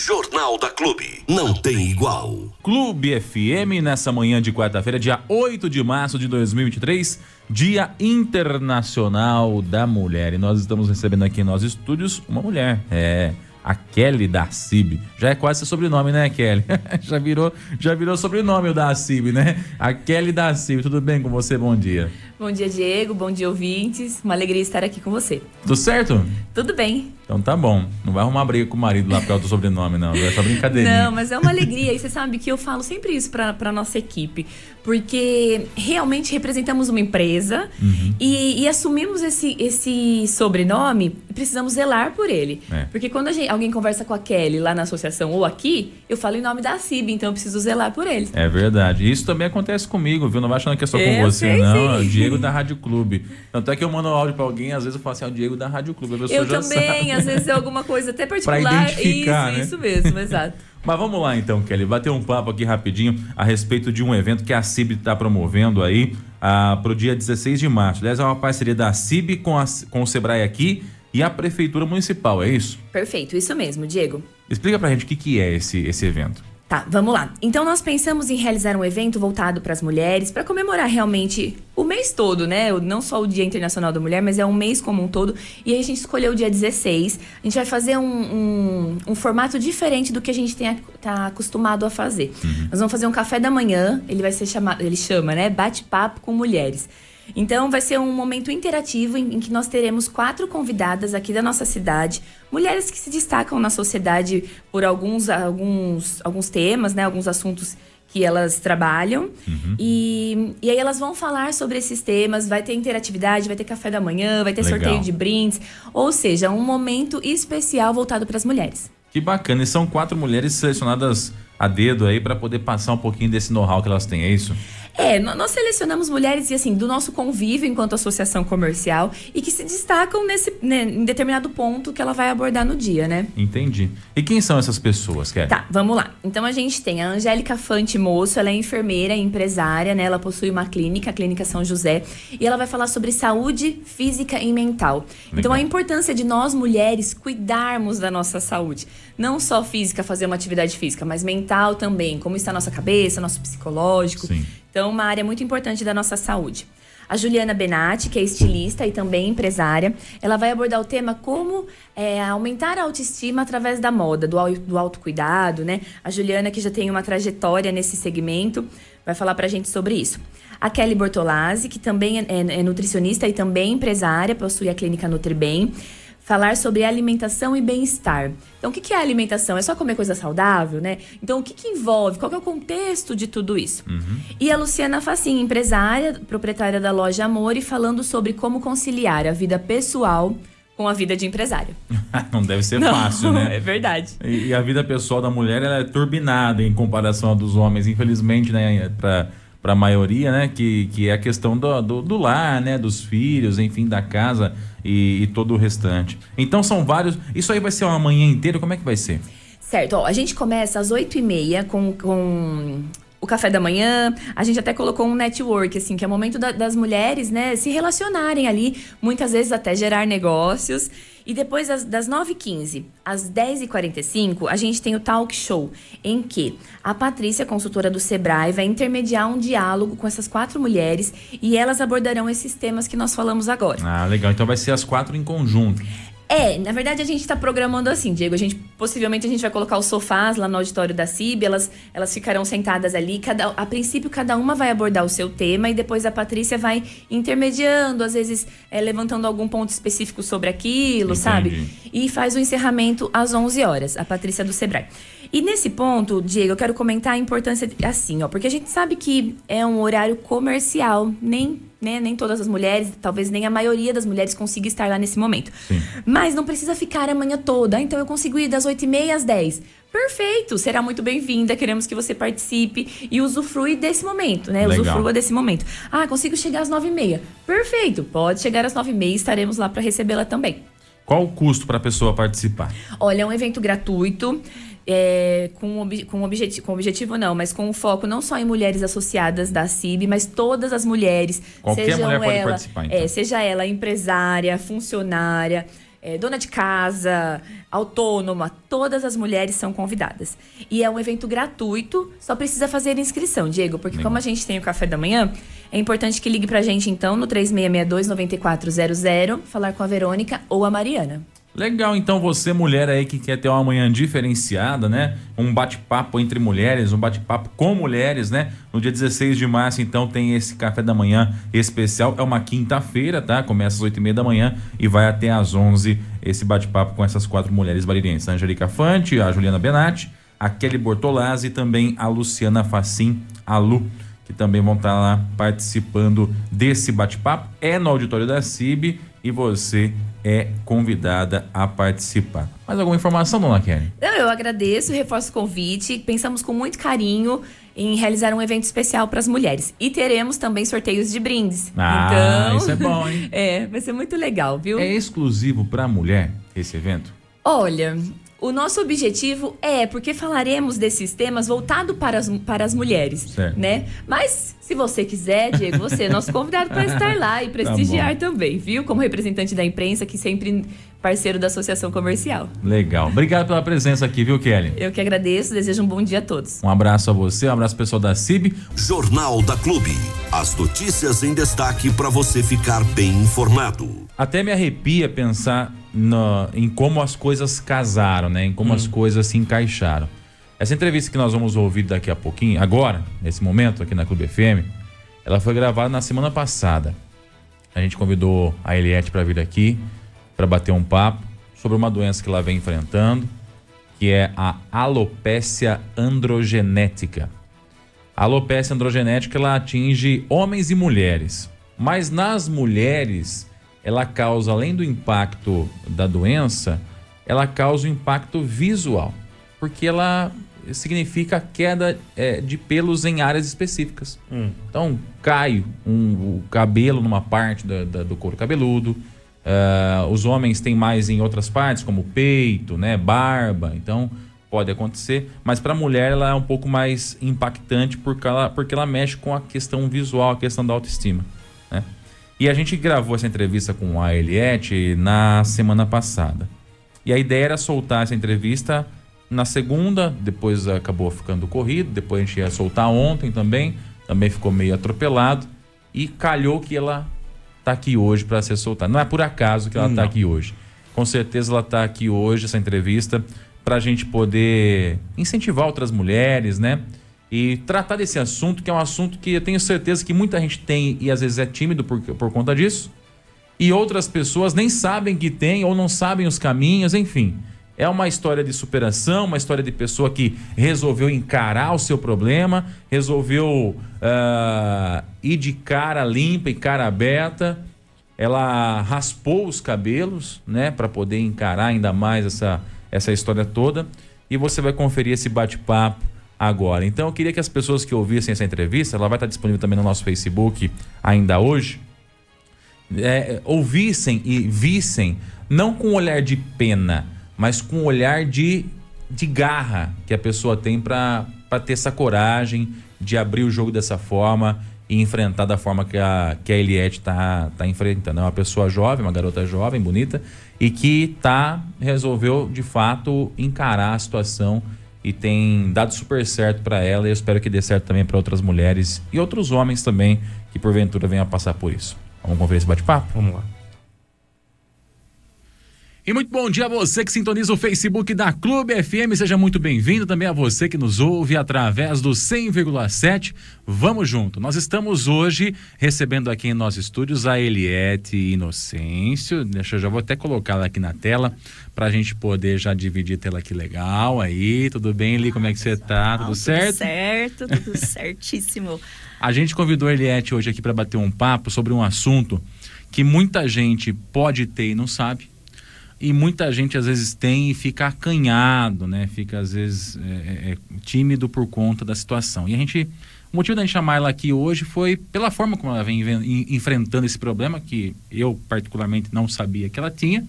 Jornal da Clube. Não tem igual. Clube FM, nessa manhã de quarta-feira, dia 8 de março de 2023, Dia Internacional da Mulher. E nós estamos recebendo aqui em nossos estúdios uma mulher. É a Kelly da CIB. Já é quase seu sobrenome, né, Kelly? já virou, já virou sobrenome o da CIB, né? A Kelly da CIB. Tudo bem com você? Bom dia. Bom dia, Diego. Bom dia, ouvintes. Uma alegria estar aqui com você. Tudo certo? Tudo bem. Então tá bom. Não vai arrumar briga com o marido lá por causa do sobrenome, não. É só brincadeirinha. Não, mas é uma alegria. E você sabe que eu falo sempre isso pra, pra nossa equipe. Porque realmente representamos uma empresa Uhum. e, e assumimos esse, esse sobrenome e precisamos zelar por ele. É. Porque quando a gente- alguém conversa com a Kelly lá na associação ou aqui, eu falo em nome da CIB, então eu preciso zelar por eles. É verdade. Isso também acontece comigo, viu? Não vai achando que é só com Eu você, sei, não. É o Diego da Rádio Clube. Tanto é que eu mando áudio pra alguém, às vezes eu falo assim, é o Diego da Rádio Clube. A pessoa Eu já também, sabe. Às vezes é alguma coisa até particular. identificar, isso, né? isso mesmo, exato. Mas vamos lá então, Kelly, bater um papo aqui rapidinho a respeito de um evento que a CIB está promovendo aí ah, para o dia 16 de março. Aliás, é uma parceria da CIB com, a- com o Sebrae aqui e a Prefeitura Municipal, é isso? Perfeito, isso mesmo, Diego. Explica pra gente o que, que é esse, esse evento. Tá, vamos lá. Então nós pensamos em realizar um evento voltado para as mulheres, para comemorar realmente o mês todo, né? Não só o Dia Internacional da Mulher, mas é um mês como um todo. E a gente escolheu o dia 16. A gente vai fazer um, um, um formato diferente do que a gente tem, tá acostumado a fazer. Nós vamos fazer um café da manhã, ele vai ser chamado, ele chama, né? Bate-papo com mulheres. Então vai ser um momento interativo em, em que nós teremos quatro convidadas aqui da nossa cidade, mulheres que se destacam na sociedade por alguns, alguns, alguns temas, né, alguns assuntos que elas trabalham. E, e aí elas vão falar sobre esses temas, vai ter interatividade, vai ter café da manhã, vai ter Legal. sorteio de brindes, ou seja, um momento especial voltado para as mulheres. Que bacana, e são quatro mulheres selecionadas a dedo aí para poder passar um pouquinho desse know-how que elas têm, é isso? É, nó- nós selecionamos mulheres assim do nosso convívio enquanto associação comercial e que se destacam nesse né, em determinado ponto que ela vai abordar no dia, né? Entendi. E quem são essas pessoas, Kelly? Tá, vamos lá. Então a gente tem a Angélica Fante Moço, ela é enfermeira e empresária, né? Ela possui uma clínica, a Clínica São José, e ela vai falar sobre saúde física e mental. Então a importância de nós mulheres cuidarmos da nossa saúde, não só física, fazer uma atividade física, mas mental também, como está a nossa cabeça, nosso psicológico. Sim. Então uma área muito importante da nossa saúde. A Juliana Benatti, que é estilista e também empresária, ela vai abordar o tema como é, aumentar a autoestima através da moda, do, do autocuidado, né? A Juliana, que já tem uma trajetória nesse segmento, vai falar pra gente sobre isso. A Kelly Bortolazzi, que também é, é nutricionista e também empresária, possui a clínica Nutribem, falar sobre alimentação e bem-estar. Então, o que é alimentação? É só comer coisa saudável, né? Então, o que, que envolve? Qual que é o contexto de tudo isso? E a Luciana Facin, empresária, proprietária da loja Amor, e falando sobre como conciliar a vida pessoal com a vida de empresária. Não deve ser fácil, né? É verdade. E, e a vida pessoal da mulher ela é turbinada em comparação à dos homens, infelizmente, né? Pra, pra maioria, né? Que, que é a questão do, do, do lar, né? Dos filhos, enfim, da casa e, e todo o restante. Então são vários. Isso aí vai ser uma manhã inteira? Como é que vai ser? Certo, ó, a gente começa às 8h30 com, com o café da manhã. A gente até colocou um network, assim, que é o momento da- das mulheres, né, se relacionarem ali, muitas vezes até gerar negócios. E depois das, das 9h15 às 10h45, a gente tem o talk show, em que a Patrícia, consultora do Sebrae, vai intermediar um diálogo com essas quatro mulheres e elas abordarão esses temas que nós falamos agora. Ah, legal. Então vai ser as quatro em conjunto. É, na verdade a gente está programando assim, Diego. A gente possivelmente a gente vai colocar os sofás lá no auditório da CIB, elas, elas ficarão sentadas ali. Cada, a princípio, cada uma vai abordar o seu tema e depois a Patrícia vai intermediando, às vezes é, levantando algum ponto específico sobre aquilo, Entendi. sabe? E faz o encerramento às 11 horas, a Patrícia do Sebrae. E nesse ponto, Diego, eu quero comentar a importância de- assim, ó, porque a gente sabe que é um horário comercial, nem, né, nem todas as mulheres, talvez nem a maioria das mulheres consiga estar lá nesse momento. Sim. Mas não precisa ficar a manhã toda, então eu consigo ir das 8h30 às 10 Perfeito, será muito bem-vinda, queremos que você participe e usufrui desse momento, né? Legal. Usufrua desse momento. Ah, consigo chegar às 9h30 Perfeito, pode chegar às 9h30 estaremos lá para recebê-la também. Qual o custo para a pessoa participar? Olha, é um evento gratuito. É, com, ob, com, objetivo, com objetivo não, mas com foco não só em mulheres associadas da CIB, mas todas as mulheres. Qualquer sejam mulher pode ela, participar, então. é, seja ela empresária, funcionária, é, dona de casa, autônoma, todas as mulheres são convidadas. E é um evento gratuito, só precisa fazer inscrição, Diego, porque como a gente tem o café da manhã, é importante que ligue pra gente então no 3662-9400, falar com a Verônica ou a Mariana. Legal, então você, mulher aí que quer ter uma manhã diferenciada, né? Um bate-papo entre mulheres, um bate-papo com mulheres, né? No dia 16 de março, então, tem esse café da manhã especial. É uma quinta-feira, tá? Começa às 8 e meia da manhã e vai até às 11 esse bate-papo com essas quatro mulheres baririenses. A Angelica Fante, a Juliana Benatti, a Kelly Bortolazzi e também a Luciana Facim, a Lu, que também vão estar lá participando desse bate-papo. É no auditório da CIB e você é convidada a participar. Mais alguma informação, dona Kelly? Não, eu agradeço, reforço o convite. Pensamos com muito carinho em realizar um evento especial para as mulheres. E teremos também sorteios de brindes. Ah, então, isso é bom, hein? É, vai ser muito legal, viu? É exclusivo para mulher esse evento? Olha, o nosso objetivo é, porque falaremos desses temas voltado para as, para as mulheres, Certo. né? Mas se você quiser, Diego, você é nosso convidado para estar lá e prestigiar bom. também, viu? Como representante da imprensa, que sempre parceiro da Associação Comercial. Legal. Obrigado pela presença aqui, viu, Kelly? Eu que agradeço, desejo um bom dia a todos. Um abraço a você, um abraço pessoal da CIB. Jornal da Clube. As notícias em destaque para você ficar bem informado. Até me arrepia pensar na- em como as coisas casaram, né? Em como as coisas se encaixaram. Essa entrevista que nós vamos ouvir daqui a pouquinho, agora, nesse momento, aqui na Clube FM, ela foi gravada na semana passada. A gente convidou a Eliette para vir aqui para bater um papo sobre uma doença que ela vem enfrentando, que é a alopécia androgenética. A alopécia androgenética ela atinge homens e mulheres, mas nas mulheres ela causa além do impacto da doença, ela causa um impacto visual, porque ela significa queda eh, de pelos em áreas específicas. Então cai um- o cabelo numa parte da- da- do couro cabeludo. Ah, os homens têm mais em outras partes, como peito, né, barba. Então pode acontecer, mas para a mulher ela é um pouco mais impactante porque ela, porque ela mexe com a questão visual, a questão da autoestima. Né? E a gente gravou essa entrevista com a Eliette na semana passada. E a ideia era soltar essa entrevista na segunda, depois acabou ficando corrido, depois a gente ia soltar ontem também, também ficou meio atropelado e calhou que ela tá aqui hoje para ser soltada. Não é por acaso que ela tá aqui hoje. Com certeza ela tá aqui hoje, essa entrevista, para a gente poder incentivar outras mulheres, né? E tratar desse assunto, que é um assunto que eu tenho certeza que muita gente tem e às vezes é tímido por, por conta disso e outras pessoas nem sabem que tem ou não sabem os caminhos, enfim. É uma história de superação, uma história de pessoa que resolveu encarar o seu problema, resolveu ah, ir de cara limpa e cara aberta. Ela raspou os cabelos, né, para poder encarar ainda mais essa, essa história toda. E você vai conferir esse bate-papo agora. Então eu queria que as pessoas que ouvissem essa entrevista, ela vai estar disponível também no nosso Facebook ainda hoje é, ouvissem e vissem, não com um olhar de pena, mas com um olhar de, de garra que a pessoa tem para ter essa coragem de abrir o jogo dessa forma e enfrentar da forma que a, que a Eliette tá, tá enfrentando. É uma pessoa jovem, uma garota jovem, bonita, e que tá, resolveu de fato encarar a situação e tem dado super certo para ela e eu espero que dê certo também para outras mulheres e outros homens também que porventura venham a passar por isso. Vamos conferir esse bate-papo? Vamos lá. E muito bom dia a você que sintoniza o Facebook da Clube FM. Seja muito bem-vindo também a você que nos ouve através do 100,7. Vamos junto. Nós estamos hoje recebendo aqui em nossos estúdios a Eliette Inocêncio. Deixa eu já vou até colocá-la aqui na tela para a gente poder já dividir tela aqui legal. Aí, tudo bem, Eli? Como é que você tá? Tudo certo? Tudo certo, tudo certíssimo. A gente convidou a Eliette hoje aqui para bater um papo sobre um assunto que muita gente pode ter e não sabe e muita gente às vezes tem e fica acanhado, né? Fica às vezes é, é, é, tímido por conta da situação. E a gente, o motivo da gente chamar ela aqui hoje foi pela forma como ela vem enfrentando esse problema que eu particularmente não sabia que ela tinha.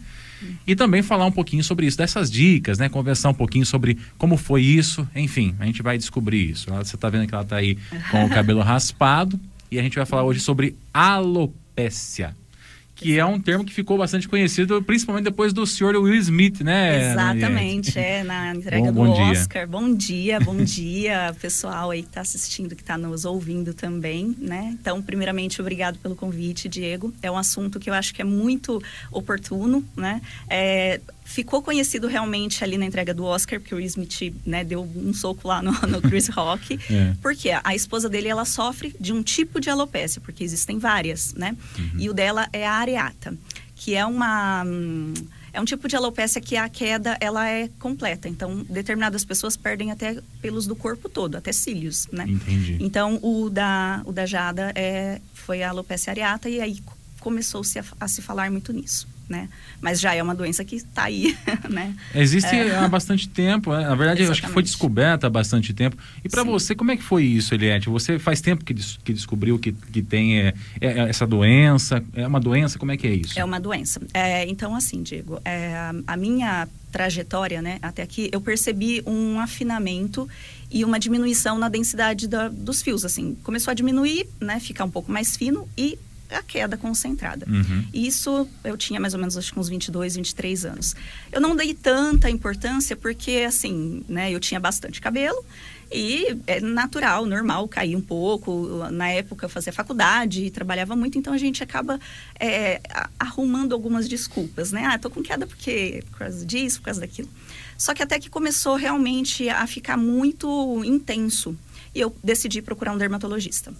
E também falar um pouquinho sobre isso, dessas dicas, né? Conversar um pouquinho sobre como foi isso. Enfim, a gente vai descobrir isso. Você está vendo que ela está aí com o cabelo raspado. E a gente vai falar hoje sobre alopécia que é um termo que ficou bastante conhecido, principalmente depois do senhor Will Smith, né? Exatamente, é, na entrega bom, do bom Oscar. Dia. Bom dia, bom dia, pessoal aí que está assistindo, que está nos ouvindo também, né? Então, primeiramente, obrigado pelo convite, Diego. É um assunto que eu acho que é muito oportuno, né? É, ficou conhecido realmente ali na entrega do Oscar, porque o Will Smith né, deu um soco lá no, no Chris Rock. é. Porque a esposa dele, ela sofre de um tipo de alopecia, porque existem várias, né? Uhum. E o dela é a areata, que é uma... é um tipo de alopecia que a queda ela é completa. Então, determinadas pessoas perdem até pelos do corpo todo, até cílios, né? Entendi. Então, o da, o da Jada é, foi a alopecia areata e aí começou-se a, a se falar muito nisso né? Mas já é uma doença que está aí, né? Existe é. há bastante tempo, né? na verdade eu acho que foi descoberta há bastante tempo. E para você, como é que foi isso, Eliette? Você faz tempo que, des que descobriu que, que tem é, é, é, essa doença? É uma doença? Como é que é isso? É uma doença. É, então, assim, Diego, é, a minha trajetória, né, até aqui, eu percebi um afinamento e uma diminuição na densidade da, dos fios, assim. Começou a diminuir, né, ficar um pouco mais fino e a queda concentrada. Uhum. Isso eu tinha mais ou menos acho que uns 22, 23 anos. Eu não dei tanta importância porque assim, né, eu tinha bastante cabelo e é natural, normal cair um pouco. Na época eu fazia faculdade e trabalhava muito, então a gente acaba é, arrumando algumas desculpas, né? Ah, tô com queda porque por causa disso, por causa daquilo. Só que até que começou realmente a ficar muito intenso e eu decidi procurar um dermatologista.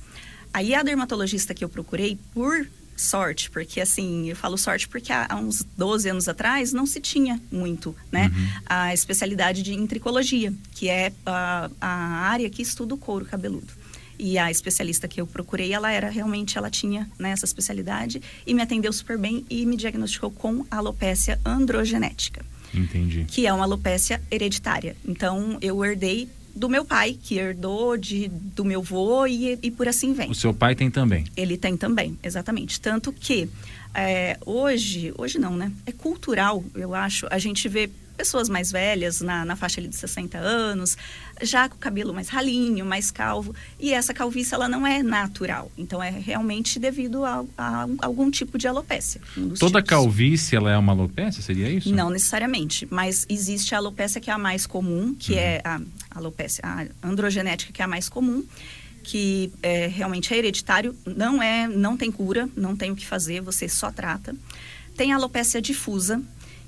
Aí a dermatologista que eu procurei, por sorte, porque assim, eu falo sorte porque há, uns 12 anos atrás não se tinha muito, né? Uhum. A especialidade de tricologia, que é a, a área que estuda o couro cabeludo. E a especialista que eu procurei, ela era realmente, ela tinha né, essa especialidade e me atendeu super bem e me diagnosticou com alopecia androgenética. Entendi. Que é uma alopecia hereditária. Então, eu herdei do meu pai, que herdou de, do meu avô e, e por assim vem. O seu pai tem também? Ele tem também, exatamente. Tanto que é, hoje, hoje não, né? É cultural, eu acho. A gente vê pessoas mais velhas, na, na faixa ali de 60 anos, já com o cabelo mais ralinho, mais calvo. E essa calvície, ela não é natural. Então, é realmente devido a, a algum tipo de alopecia. Um Toda tipos. calvície, ela é uma alopecia? Seria isso? Não necessariamente. Mas existe a alopecia que é a mais comum, que uhum. é a alopecia a androgenética, que é a mais comum que é, realmente é hereditário, não é, não tem cura, não tem o que fazer, você só trata. Tem a alopecia difusa,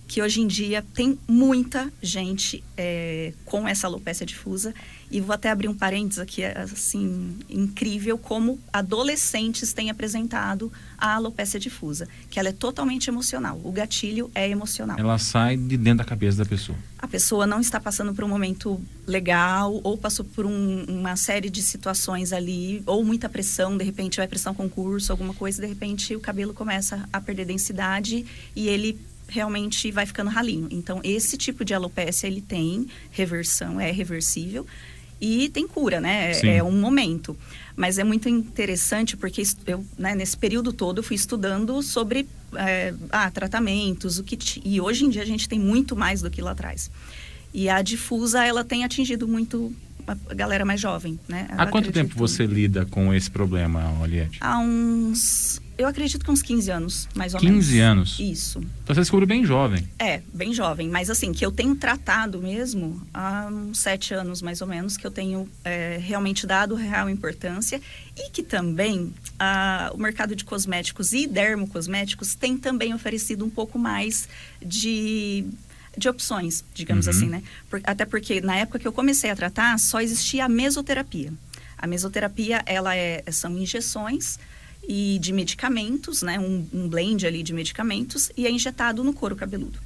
que hoje em dia tem muita gente é, com essa alopecia difusa. E vou até abrir um parênteses aqui, assim, incrível como adolescentes têm apresentado a alopecia difusa, que ela é totalmente emocional. O gatilho é emocional. Ela sai de dentro da cabeça da pessoa. A pessoa não está passando por um momento legal ou passou por um, uma série de situações ali, ou muita pressão, de repente vai pressão concurso, alguma coisa, de repente o cabelo começa a perder densidade e ele realmente vai ficando ralinho. Então, esse tipo de alopecia, ele tem reversão, é reversível e tem cura, né? É, é, um momento. Mas é muito interessante porque eu, né, nesse período todo, eu fui estudando sobre é, ah, tratamentos, o que e hoje em dia a gente tem muito mais do que lá atrás. E a difusa, ela tem atingido muito a galera mais jovem, né? Há quanto tempo você lida com esse problema, Oliette? Há uns Eu acredito que uns 15 anos, mais ou 15 menos. 15 anos? Isso. Então você descobriu bem jovem. É, bem jovem. Mas assim, que eu tenho tratado mesmo há uns sete anos, mais ou menos, que eu tenho é, realmente dado real importância. E que também ah, o mercado de cosméticos e dermocosméticos tem também oferecido um pouco mais de de opções, digamos Uhum. assim, né? Por- até porque na época que eu comecei a tratar, só existia a mesoterapia. A mesoterapia, ela é, são injeções e de medicamentos, né? Um, um blend ali de medicamentos e é injetado no couro cabeludo.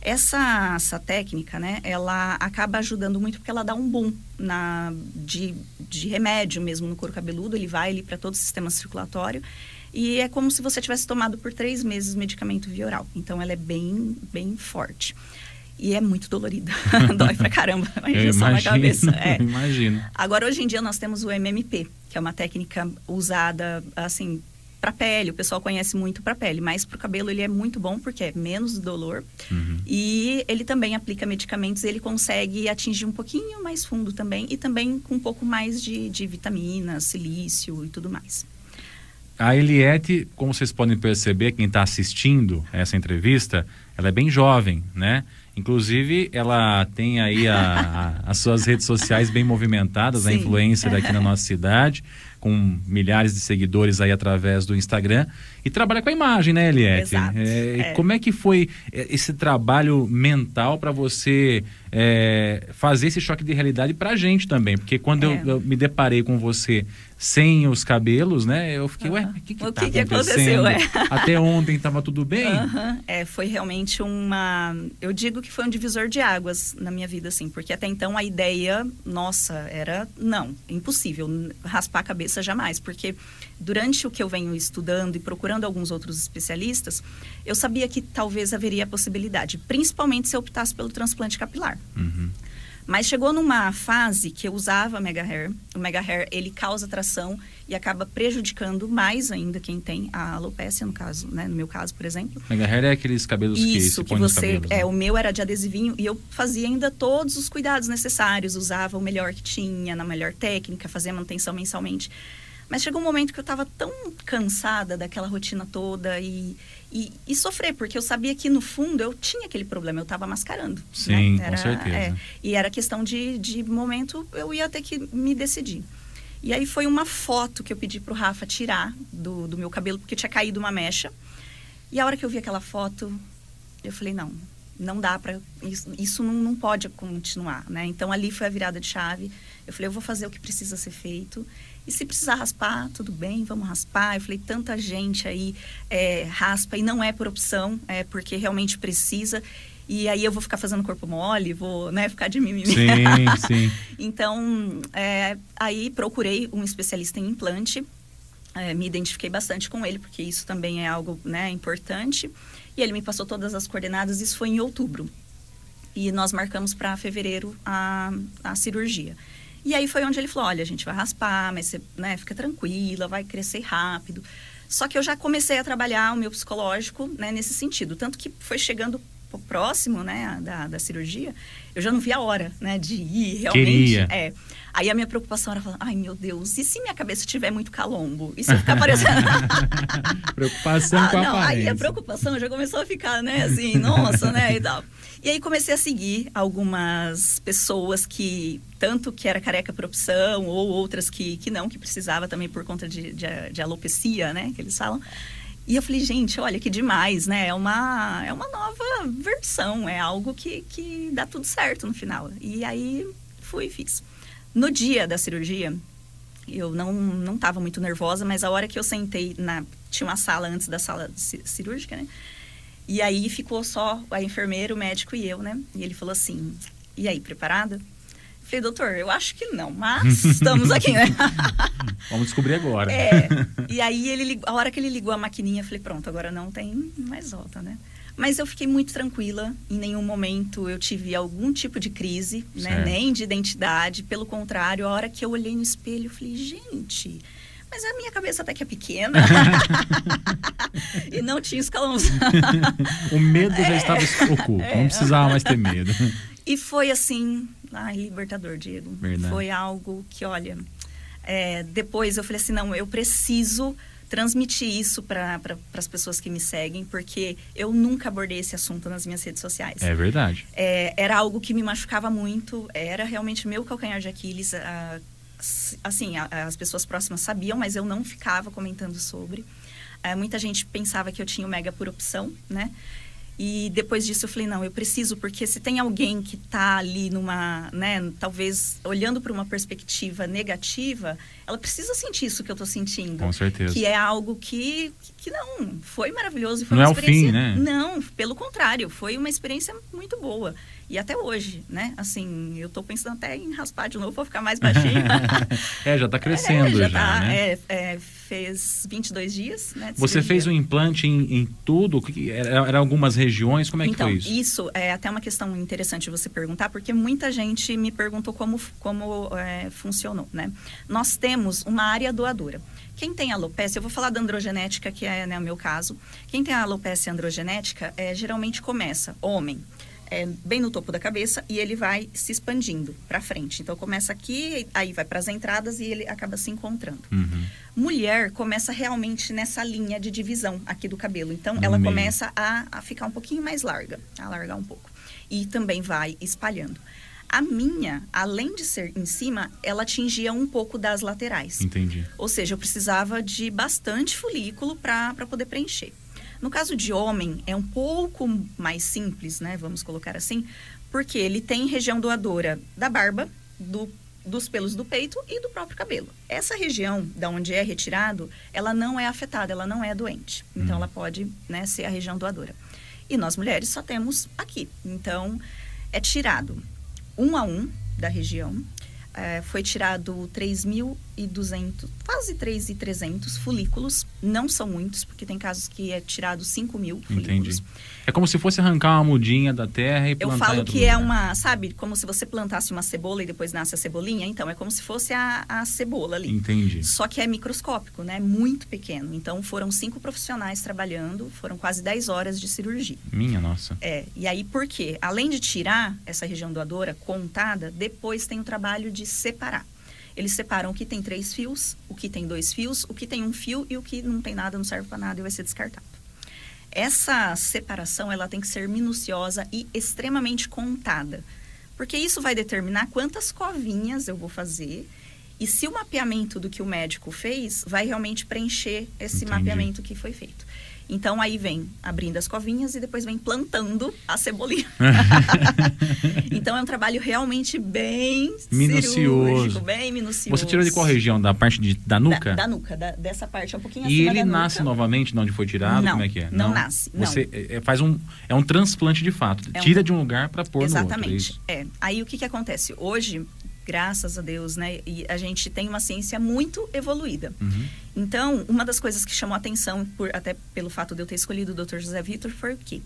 Essa, essa técnica, né, ela acaba ajudando muito porque ela dá um boom na, de, de remédio mesmo no couro cabeludo, ele vai ali para todo o sistema circulatório e é como se você tivesse tomado por três meses medicamento via oral. Então ela é bem, bem forte. E é muito dolorida. Dói pra caramba a Eu injeção na cabeça. É. imagino. Agora, hoje em dia, nós temos o MMP, que é uma técnica usada, assim, para pele. O pessoal conhece muito para pele, mas para o cabelo ele é muito bom porque é menos dolor. E ele também aplica medicamentos, ele consegue atingir um pouquinho mais fundo também e também com um pouco mais de, de vitaminas, silício e tudo mais. A Eliette, como vocês podem perceber, quem está assistindo essa entrevista, ela é bem jovem, né? Inclusive, ela tem aí a- a- as suas redes sociais bem movimentadas, a Sim. influencer aqui na nossa cidade, com milhares de seguidores aí através do Instagram. E trabalha com a imagem, né, Eliette? Exato, É, é. Como é que foi é, esse trabalho mental para você é, fazer esse choque de realidade para a gente também? Porque quando eu- É. eu, me deparei com você sem os cabelos, né? Eu fiquei, ué, o que que O tá que que acontecendo? aconteceu, é? Até ontem estava tudo bem? É, foi realmente uma. Eu digo que foi um divisor de águas na minha vida, assim, porque até então a ideia, nossa, era não, impossível, raspar a cabeça jamais, porque durante o que eu venho estudando e procurando alguns outros especialistas, eu sabia que talvez haveria a possibilidade, principalmente se eu optasse pelo transplante capilar. Uhum. Mas chegou numa fase que eu usava Mega Hair. O Mega Hair, ele causa tração e acaba prejudicando mais ainda quem tem a alopecia, no caso, né? No meu caso, por exemplo. Mega hair é aqueles cabelos que se Isso, que põem nos você. cabelos. É, né? o meu era de adesivinho e eu fazia ainda todos os cuidados necessários, usava o melhor que tinha, na melhor técnica, fazia manutenção mensalmente. Mas chegou um momento que eu estava tão cansada daquela rotina toda e, e, e sofrer, porque eu sabia que no fundo eu tinha aquele problema, eu estava mascarando. Sim, né? com certeza. é, e era questão de, de momento, eu ia ter que me decidir. E aí foi uma foto que eu pedi pro Rafa tirar do, do meu cabelo, porque tinha caído uma mecha. E a hora que eu vi aquela foto, eu falei, não, não dá para isso, isso não, não pode continuar, né? Então ali foi a virada de chave. Eu falei, eu vou fazer o que precisa ser feito. E se precisar raspar, tudo bem, vamos raspar. Eu falei, tanta gente aí é, raspa e não é por opção, é porque realmente precisa. E aí eu vou ficar fazendo corpo mole, vou né, ficar de mimimi. Sim, sim. Então, é, aí procurei um especialista em implante. É, me identifiquei bastante com ele, porque isso também é algo né, importante. E ele me passou todas as coordenadas, isso foi em outubro. E nós marcamos para fevereiro a, a cirurgia. E aí foi onde ele falou: olha, a gente vai raspar, mas você né, fica tranquila, vai crescer rápido. Só que eu já comecei a trabalhar o meu psicológico né, nesse sentido. Tanto que foi chegando próximo né, da, da cirurgia, eu já não vi a hora né, de ir realmente. Queria. É. Aí a minha preocupação era falar, ai meu Deus, e se minha cabeça tiver muito calombo? E se eu ficar parecendo. Preocupação Ah, com a não, aí aparência. a preocupação já começou a ficar, né, assim, nossa, né, e tal. E aí comecei a seguir algumas pessoas que, tanto que era careca por opção, ou outras que, que não, que precisava também por conta de, de, de alopecia, né, que eles falam. E eu falei, gente, olha que demais, né? É uma, é uma nova versão, é algo que, que dá tudo certo no final. E aí fui e fiz. No dia da cirurgia, eu não não estava muito nervosa, mas a hora que eu sentei na tinha uma sala antes da sala ci- cirúrgica, né? E aí ficou só a enfermeira, o médico e eu, né? E ele falou assim: "E aí, preparada?" Falei, doutor, eu acho que não, mas estamos aqui, né? Vamos descobrir agora. É. E aí ele a hora que ele ligou a maquininha, eu falei, pronto, agora não tem mais volta, né? Mas eu fiquei muito tranquila, em nenhum momento eu tive algum tipo de crise, né? Nem de identidade, pelo contrário, a hora que eu olhei no espelho, eu falei, gente, mas a minha cabeça até que é pequena. e não tinha escalões. O medo já estava É. oculto. Não precisava mais ter medo. E foi assim, ai, libertador, Diego. Verdade. Foi algo que, olha, é, depois eu falei assim, não, eu preciso transmitir isso para pra, as pessoas que me seguem, porque eu nunca abordei esse assunto nas minhas redes sociais. É verdade. É, era algo que me machucava muito, era realmente meu calcanhar de Aquiles. Assim, as pessoas próximas sabiam, mas eu não ficava comentando sobre. É, muita gente pensava que eu tinha o mega por opção, né? E depois disso eu falei, não, eu preciso, porque se tem alguém que está ali numa, né, talvez olhando para uma perspectiva negativa, ela precisa sentir isso que eu estou sentindo. Com certeza. Que é algo que, que não, foi maravilhoso. Foi não uma é o fim, né? Não, pelo contrário, foi uma experiência muito boa. E até hoje, né? Assim, eu tô pensando até em raspar de novo para ficar mais baixinho. é, já tá crescendo é, já. já tá, né? é, é, fez 22 dias, né? Você cirurgia. fez um implante em, em tudo? Era, era, algumas regiões? Como é então, que foi isso? Isso é até uma questão interessante você perguntar, porque muita gente me perguntou como, como é, funcionou, né? Nós temos uma área doadora. Quem tem alopecia, eu vou falar da androgenética, que é né, o meu caso. Quem tem alopecia androgenética, é, geralmente começa, homem, é, bem no topo da cabeça e ele vai se expandindo para frente. Então começa aqui, aí vai para as entradas e ele acaba se encontrando. Uhum. Mulher começa realmente nessa linha de divisão aqui do cabelo. Então No ela meio. começa a, a ficar um pouquinho mais larga, a alargar um pouco. E também vai espalhando. A minha, além de ser em cima, ela atingia um pouco das laterais. Entendi. Ou seja, eu precisava de bastante folículo para poder preencher. No caso de homem, é um pouco mais simples, né? Vamos colocar assim, porque ele tem região doadora da barba, do, dos pelos do peito e do próprio cabelo. Essa região, da onde é retirado, ela não é afetada, ela não é doente. Então, Hum. ela pode né, ser a região doadora. E nós mulheres só temos aqui. Então, é tirado um a um da região. É, foi tirado 3.200, quase 3.300 folículos. Não são muitos, porque tem casos que é tirado 5 mil folículos. Entendi. É como se fosse arrancar uma mudinha da terra e Eu plantar em falo que é lugar. uma, sabe, como se você plantasse uma cebola e depois nasce a cebolinha. Então, é como se fosse a, a cebola ali. Entendi. Só que é microscópico, né? Muito pequeno. Então, foram cinco profissionais trabalhando, foram quase 10 horas de cirurgia. Minha nossa. É, e aí por quê? Além de tirar essa região doadora contada, depois tem o trabalho de separar. Eles separam o que tem três fios, o que tem dois fios, o que tem um fio e o que não tem nada, não serve para nada e vai ser descartado. Essa separação ela tem que ser minuciosa e extremamente contada, porque isso vai determinar quantas covinhas eu vou fazer e se o mapeamento do que o médico fez vai realmente preencher esse Entendi. mapeamento que foi feito. Então aí vem abrindo as covinhas e depois vem plantando a cebolinha. então é um trabalho realmente bem Minucioso. bem minucioso. Você tirou de qual região? Da parte de, da nuca? Da, da nuca, da- dessa parte é um pouquinho E ele da nuca. nasce novamente de onde foi tirado? Não, Como é que é? não nasce, não. Você é, é, faz um. É um transplante de fato. É um- Tira de um lugar para pôr no outro. é Exatamente. isso? É. Aí o que, que acontece? Hoje, graças a Deus, né? E a gente tem uma ciência muito evoluída. Uhum. Então, uma das coisas que chamou a atenção, por, até pelo fato de eu ter escolhido o Dr. José Vitor, foi o que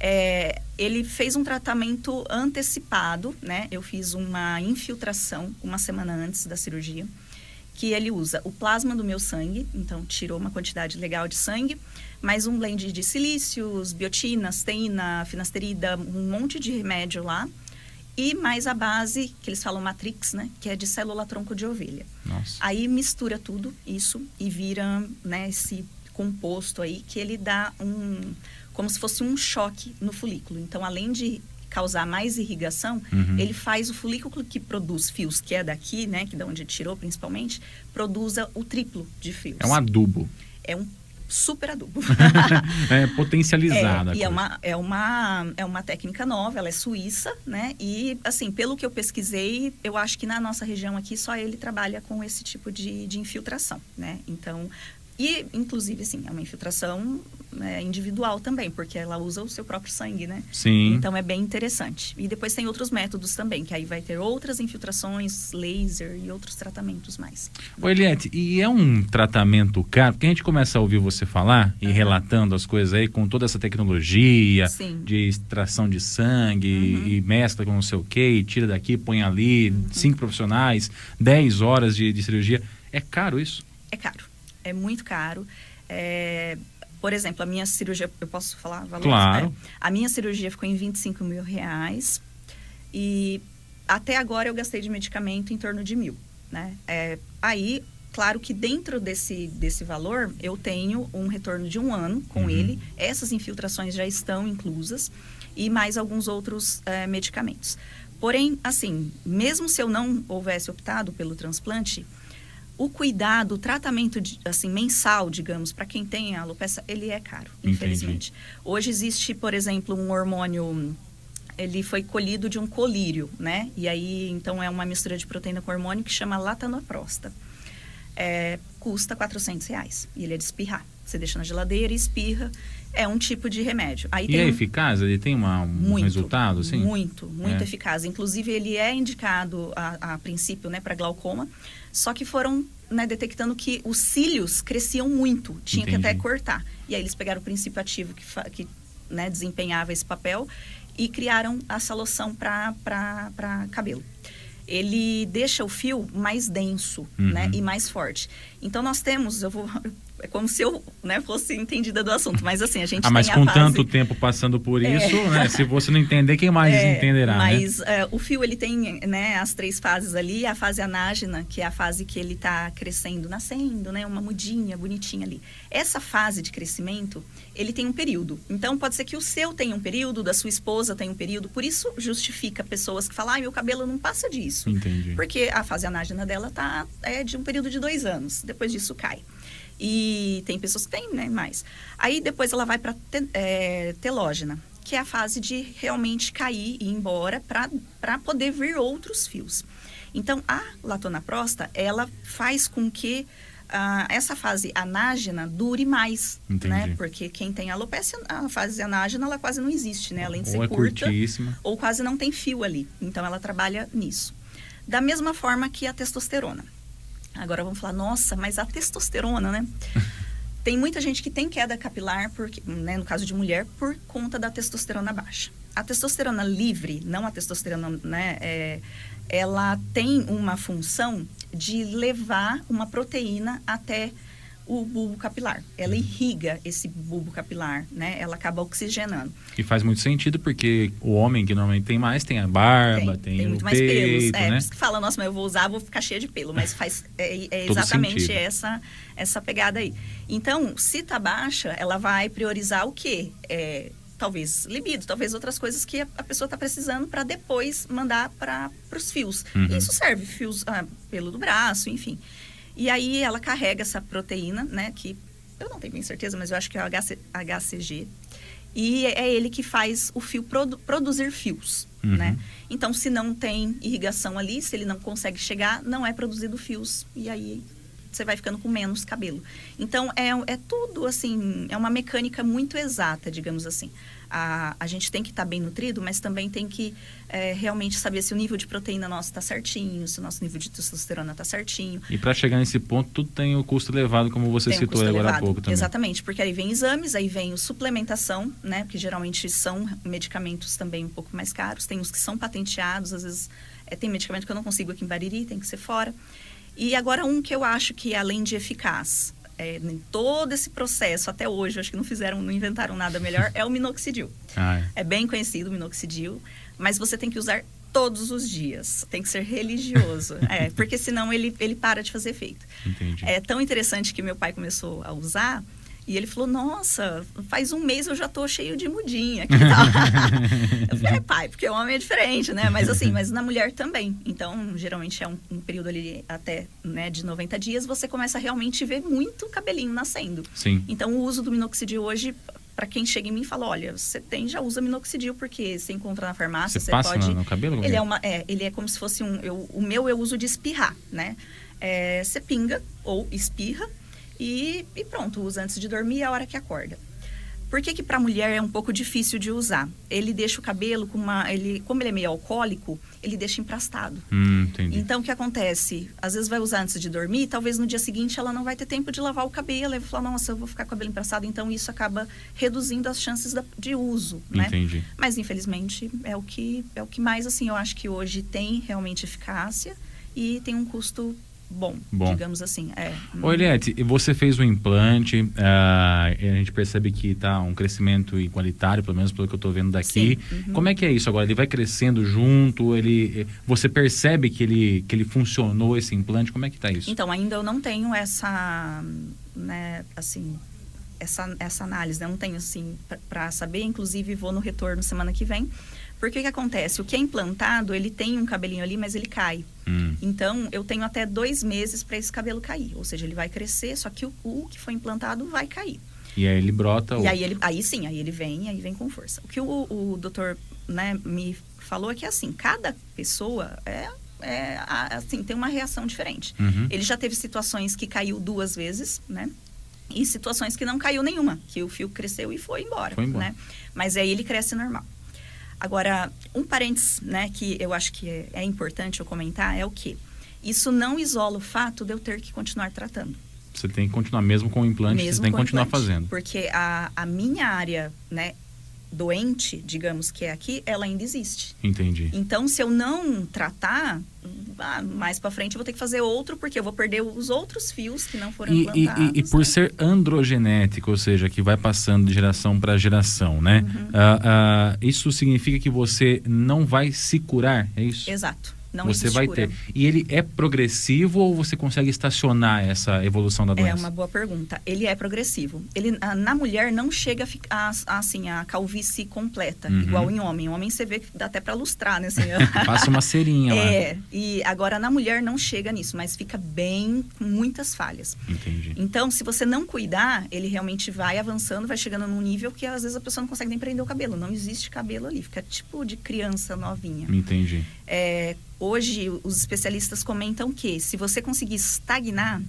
é, ele fez um tratamento antecipado, né? Eu fiz uma infiltração uma semana antes da cirurgia, que ele usa o plasma do meu sangue, então tirou uma quantidade legal de sangue, mais um blend de silícios, biotina, asteína, finasterida, um monte de remédio lá, e mais a base, que eles falam matrix, né? Que é de célula tronco de ovelha. Nossa. Aí mistura tudo isso e vira né, esse composto aí que ele dá um como se fosse um choque no folículo. Então, além de causar mais irrigação, Uhum. ele faz o folículo que produz fios, que é daqui, né, que é da onde tirou principalmente, produza o triplo de fios. É um adubo. É um super adubo. é potencializada. É, e coisa. é uma, é, uma, é uma técnica nova, ela é suíça, né? E, assim, pelo que eu pesquisei, eu acho que na nossa região aqui só ele trabalha com esse tipo de, de infiltração, né? Então, e, inclusive, assim, é uma infiltração né, individual também, porque ela usa o seu próprio sangue, né? Sim. Então, é bem interessante. E depois tem outros métodos também, que aí vai ter outras infiltrações, laser e outros tratamentos mais. Ô, Eliette, e é um tratamento caro? Porque a gente começa a ouvir você falar e relatando as coisas aí com toda essa tecnologia Sim. Uhum. de extração de sangue e mescla com não sei o que, tira daqui, põe ali, Uhum. cinco profissionais, 10 horas de, de cirurgia. É caro isso? É caro. É muito caro. É, por exemplo, a minha cirurgia, eu posso falar valores? Claro. É. a minha cirurgia ficou em 25 mil reais. E até agora eu gastei de medicamento em torno de mil. Né? É, aí, Claro que dentro desse, desse valor, eu tenho um retorno de um ano com Uhum. ele. Essas infiltrações já estão inclusas e mais alguns outros eh, medicamentos. Porém, assim, mesmo se eu não houvesse optado pelo transplante, o cuidado, o tratamento de- assim mensal, digamos, para quem tem a alopecia, ele é caro, Entendi. infelizmente. Hoje existe, por exemplo, um hormônio ele foi colhido de um colírio, né? E aí, então, é uma mistura de proteína com hormônio que chama latanoprosta. É, custa 400 reais. E ele é de espirrar. Você deixa na geladeira e espirra. É um tipo de remédio. Aí E é um- eficaz? Ele tem uma, um muito, resultado, assim? Muito, muito É. eficaz. Inclusive, ele é indicado a, a princípio né, para glaucoma, só que foram né, detectando que os cílios cresciam muito, tinha que Entendi. até cortar. E aí eles pegaram o princípio ativo que, que né, desempenhava esse papel e criaram essa loção para cabelo. Ele deixa o fio mais denso Uhum. né, e mais forte. Então, nós temos, eu vou. É como se eu né, fosse entendida do assunto, mas assim, a gente Ah, mas com fase... tanto tempo passando por isso, né? Se você não entender, quem mais É, entenderá, né? Mas é, o fio ele tem né, as três fases ali, a fase anágena, que é a fase que ele está crescendo, nascendo, né, uma mudinha bonitinha ali. Essa fase de crescimento, ele tem um período. Então pode ser que o seu tenha um período, da sua esposa tenha um período. Por isso justifica pessoas que falam, ah, meu cabelo não passa disso. Entendi. Porque a fase anágena dela tá é de um período de dois anos. Depois disso cai. E tem pessoas que têm, né, mais. Aí depois ela vai para telógena, que é a fase de realmente cair e ir embora para poder vir outros fios. Então a latonaprosta, ela faz com que ah, essa fase anágena dure mais, Entendi. né? Porque quem tem alopecia, a fase anágena ela quase não existe, né? Além de ser Ou é curta, curtíssima. ou quase não tem fio ali. Então ela trabalha nisso. Da mesma forma que a testosterona. Agora vamos falar, nossa, mas a testosterona, né? tem muita gente que tem queda capilar, porque, né, no caso de mulher, por conta da testosterona baixa. A testosterona livre, não a testosterona, né, é, ela tem uma função de levar uma proteína até o bulbo capilar. Ela irriga esse bulbo capilar, né? Ela acaba oxigenando. E faz muito sentido, porque o homem que normalmente tem mais tem a barba, tem, o muito mais peito, pelos. É, né? por isso que fala, nossa, mas eu vou usar, vou ficar cheia de pelo. Mas faz é, é exatamente sentido. essa, essa pegada aí. Então, se tá baixa, ela vai priorizar o quê? É, talvez libido, talvez outras coisas que a, pessoa está precisando para depois mandar para os fios. Uhum. Isso serve, fios, ah, pelo do braço, enfim. E aí ela carrega essa proteína, né? Que eu não tenho bem certeza, mas eu acho que é o HC, HCG. E é ele que faz o fio produ- produzir fios, Uhum. né? Então, se não tem irrigação ali, se ele não consegue chegar, não é produzido fios. E aí você vai ficando com menos cabelo. Então, é, é tudo assim, é uma mecânica muito exata, digamos assim. A, a gente tem que estar bem nutrido, mas também tem que é, realmente saber se o nível de proteína nosso está certinho, se o nosso nível de testosterona está certinho. E para chegar nesse ponto, tudo tem o custo elevado, como você Tem citou agora há elevado. pouco também. Exatamente, porque aí vem exames, aí vem o suplementação, né? Que geralmente são medicamentos também um pouco mais caros. Tem os que são patenteados, às vezes é, tem medicamento que eu não consigo aqui em Bariri, tem que ser fora. E agora um que eu acho que além de eficaz, é, em todo esse processo até hoje, acho que não fizeram, não inventaram nada melhor, é o minoxidil. Ah, é. É bem conhecido o minoxidil, mas você tem que usar todos os dias. Tem que ser religioso. é, porque senão ele, ele para de fazer efeito. Entendi. É tão interessante que meu pai começou a usar e ele falou: Nossa, faz um mês eu já tô cheio de mudinha aqui tal. eu falei: É, pai, porque o homem é diferente, né? Mas assim, mas na mulher também. Então, geralmente é um, um período ali até né, de 90 dias, você começa a realmente ver muito cabelinho nascendo. Sim. Então, o uso do minoxidil hoje. Para quem chega em mim e fala, olha, você tem, já usa minoxidil, porque você encontra na farmácia, Você você, passa pode. no- no cabelo? Ele é uma, é, ele é como se fosse um. eu- o meu eu uso de espirrar, né? É, você pinga ou espirra e, e pronto, usa antes de dormir e a hora que acorda. Por que que para mulher é um pouco difícil de usar? Ele deixa o cabelo com uma, ele, como ele é meio alcoólico, ele deixa empastado. Hum. Então, o que acontece? Às vezes vai usar antes de dormir, talvez no dia seguinte ela não vai ter tempo de lavar o cabelo, e vai falar, nossa, eu vou ficar com o cabelo emprestado, então isso acaba reduzindo as chances da- de uso, né? Entendi. Mas, infelizmente, é o, que, é o que mais, assim, eu acho que hoje tem realmente eficácia e tem um custo bom, Bom. digamos assim. É. Ô, Eliette, você fez o implante, e a gente percebe que está um crescimento igualitário, pelo menos pelo que eu estou vendo daqui. Uhum. Como é que é isso agora? Ele vai crescendo junto? Ele, você percebe que ele, que ele funcionou esse implante? Como é que está isso? Então, ainda eu não tenho essa, né, assim, essa, essa análise, né? Eu não tenho, assim, para saber. Inclusive, vou no retorno semana que vem. Porque o que acontece? O que é implantado, ele tem um cabelinho ali, mas ele cai. Hum, Então, eu tenho até dois meses para esse cabelo cair. Ou seja, ele vai crescer, só que o, o que foi implantado vai cair. e aí ele brota. E aí, ele, aí sim, aí ele vem, aí vem com força. O que o, o doutor né, me falou é que assim, cada pessoa é, é assim, tem uma reação diferente. Uhum. Ele já teve situações que caiu duas vezes, né? E situações que não caiu nenhuma, que o fio cresceu e foi embora, Foi embora. né? Mas aí ele cresce normal. Agora, um parênteses, né, que eu acho que é, é importante eu comentar é o que isso não isola o fato de eu ter que continuar tratando. Você tem que continuar, mesmo com o implante, você tem que continuar implante. fazendo. Porque a, a minha área, né, doente, digamos que é aqui, ela ainda existe. Entendi. Então, se eu não tratar, ah, mais para frente eu vou ter que fazer outro, porque eu vou perder os outros fios que não foram E, e- implantados. e- e por né? ser androgenético, ou seja, que vai passando de geração para geração, né? Uhum. Ah, ah, isso significa que você não vai se curar, é isso? Exato. Não você vai cura. ter. E ele é progressivo ou você consegue estacionar essa evolução da É doença? uma boa pergunta. Ele é progressivo. Ele na mulher não chega a ficar assim a calvície completa, Uhum. igual em homem. Homem você vê que dá até para lustrar, né? Assim, Passa uma cerinha lá. é. E agora na mulher não chega nisso, mas fica bem com muitas falhas. Entendi. Então, se você não cuidar, ele realmente vai avançando, vai chegando num nível que às vezes a pessoa não consegue nem prender o cabelo. Não existe cabelo ali, fica tipo de criança novinha. Entendi. É, hoje, os especialistas comentam que se você conseguir estagnar,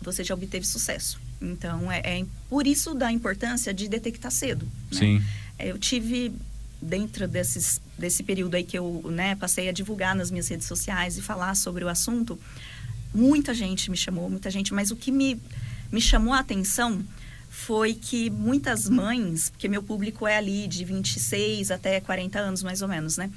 você já obteve sucesso. Então, é, é por isso da importância de detectar cedo. né? Sim. É, Eu tive, dentro desses, desse período aí que eu né, passei a divulgar nas minhas redes sociais e falar sobre o assunto, muita gente me chamou, muita gente, mas o que me, me chamou a atenção foi que muitas mães, porque meu público é ali de 26 até 40 anos, mais ou menos, né?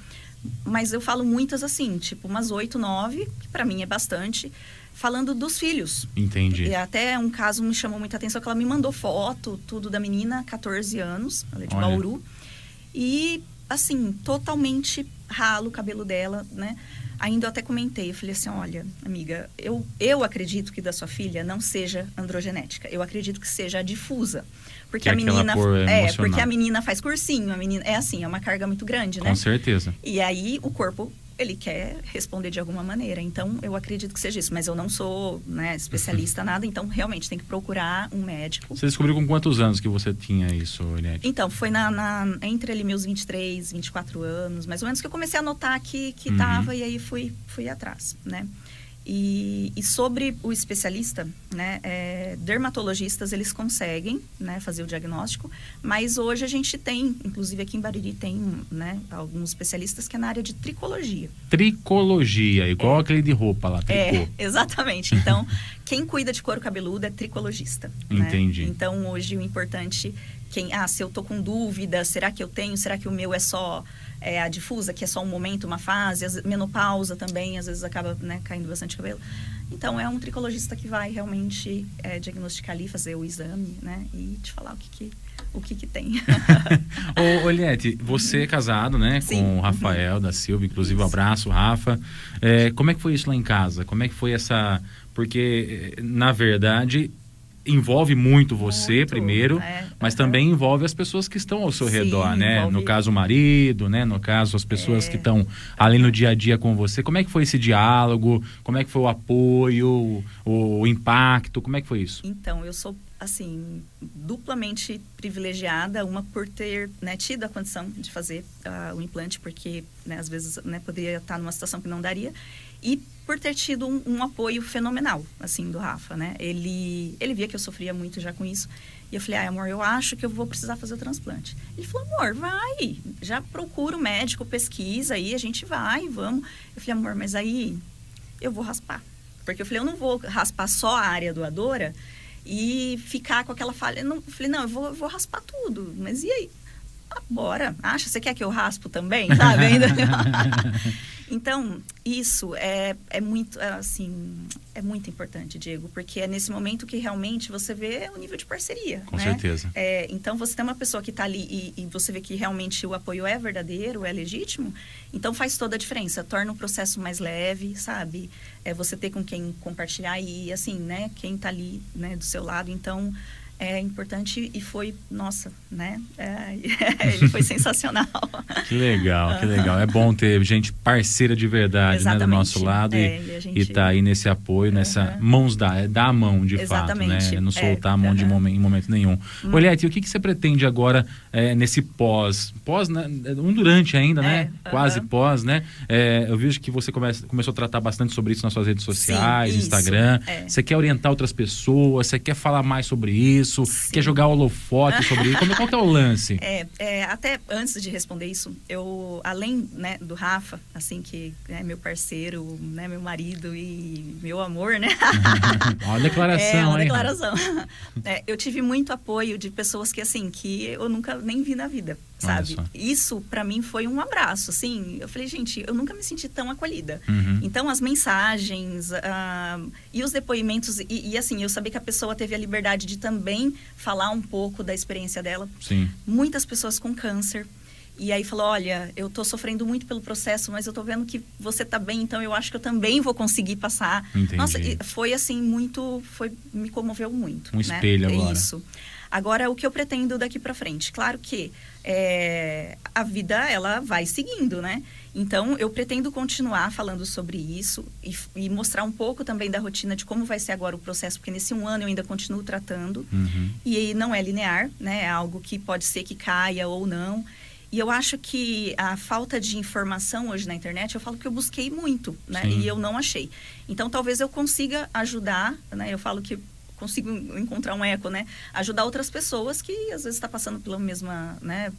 Mas eu falo muitas assim, tipo umas 8, 9, que para mim é bastante, falando dos filhos. Entendi. E até um caso me chamou muita atenção que ela me mandou foto, tudo da menina, 14 anos, ela é de Olha. Bauru. E assim, totalmente ralo o cabelo dela, né? Ainda eu até comentei, eu falei assim, olha, amiga, eu, eu acredito que da sua filha não seja androgenética. Eu acredito que seja difusa. Porque Que é a menina. É, emocional. porque a menina faz cursinho, a menina. É assim, é uma carga muito grande, né? Com certeza. E aí o corpo ele quer responder de alguma maneira. Então eu acredito que seja isso, mas eu não sou né, especialista nada, então realmente tem que procurar um médico. Você descobriu com quantos anos que você tinha isso, Eliette? Então, foi na, na- entre ali meus 23, 24 anos, mais ou menos, que eu comecei a notar que, que Uhum. tava e aí fui, fui atrás, né? E, e sobre o especialista, né, é, dermatologistas eles conseguem né, fazer o diagnóstico, mas hoje a gente tem, inclusive aqui em Bariri tem né, alguns especialistas que é na área de tricologia. Tricologia, igual aquele de roupa lá, tricô. É, exatamente. Então, quem cuida de couro cabeludo é tricologista. né? Entendi. Então, hoje o importante, quem, ah, se eu tô com dúvida, será que eu tenho? Será que o meu é só é, a difusa, que é só um momento, uma fase? Às- menopausa também, às vezes acaba né, caindo bastante cabelo. Então, é um tricologista que vai realmente é, diagnosticar ali, fazer o exame, né? E te falar o que que, o que, que tem. Ô, Eliette, você é casado, né? Sim. Com o Rafael da Silva, inclusive um abraço, Rafa. É, como é que foi isso lá em casa? Como é que foi essa. Porque, eh, na verdade, envolve muito você Muito, primeiro, é, mas aham. também envolve as pessoas que estão ao seu Sim, redor, né? envolve- No caso, o marido, né? No caso, as pessoas É. que estão ali no dia a dia com você. Como é que foi esse diálogo? Como é que foi o apoio, o, o impacto? Como é que foi isso? Então, eu sou, assim, duplamente privilegiada, uma por ter né, tido a condição de fazer ah, o implante, porque né, às vezes né, poderia estar numa situação que não daria, e por ter tido um, um apoio fenomenal, assim, do Rafa, né? Ele, ele via que eu sofria muito já com isso, e eu falei, ai, amor, eu acho que eu vou precisar fazer o transplante. Ele falou, amor, vai, já procura o médico, pesquisa aí, a gente vai, vamos. Eu falei, amor, mas aí eu vou raspar. Porque eu falei, eu não vou raspar só a área doadora e ficar com aquela falha. Eu Não, eu falei, não, eu vou, eu vou raspar tudo. Mas e aí? Ah, bora. Acha, você quer que eu raspo também? Sabe? Ainda- Então, isso é, é muito, é, assim, é muito importante, Diego, porque é nesse momento que realmente você vê o nível de parceria. Com né? certeza. É, então, você tem uma pessoa que está ali e, e, você vê que realmente o apoio é verdadeiro, é legítimo, então faz toda a diferença. Torna o processo mais leve, sabe? É você ter com quem compartilhar e, assim, né? Quem está ali, né, do seu lado. Então, é importante e foi, nossa, né? É, ele foi sensacional. Que legal, que legal. É bom ter gente parceira de verdade né, do nosso lado é, e, gente... e tá aí nesse apoio, nessa uhum. mãos da, é dar a mão de Exatamente. fato, né? Não soltar é, a mão uhum. de momento, em momento nenhum. Hum. Oliette, o que, que você pretende agora é, nesse pós? Pós, né? um durante ainda, né? Uhum. Quase pós, né? É, eu vejo que você começa, começou a tratar bastante sobre isso nas suas redes sociais, Sim, Instagram. Você quer orientar outras pessoas, você quer falar mais sobre isso isso? Sim. Quer jogar holofote sobre isso? Como, qual que é o lance? É, é, até antes de responder isso, eu, além né, do Rafa, assim, que é meu parceiro, né, meu marido e meu amor, né? uma declaração, É, uma hein, declaração. É, eu tive muito apoio de pessoas que, assim, que eu nunca nem vi na vida sabe? Isso para mim foi um abraço, assim. Eu falei, gente, eu nunca me senti tão acolhida. Uhum. Então as mensagens uh, e os depoimentos e, e, assim eu sabia que a pessoa teve a liberdade de também falar um pouco da experiência dela. Sim. Muitas pessoas com câncer. E aí falou, olha, eu tô sofrendo muito pelo processo, mas eu tô vendo que você tá bem, então eu acho que eu também vou conseguir passar. Entendi. Nossa, foi assim muito, foi me comoveu muito. Um né? espelho agora. Isso. Agora, o que eu pretendo daqui para frente? Claro que é, a vida, ela vai seguindo, né? Então, eu pretendo continuar falando sobre isso e, e, mostrar um pouco também da rotina de como vai ser agora o processo, porque nesse um ano eu ainda continuo tratando. Uhum. E não é linear, né? É algo que pode ser que caia ou não. E eu acho que a falta de informação hoje na internet, eu falo que eu busquei muito, né? Sim. E eu não achei. Então, talvez eu consiga ajudar, né? Eu falo que consigo encontrar um eco, né? Ajudar outras pessoas que às vezes está passando pela mesma, né,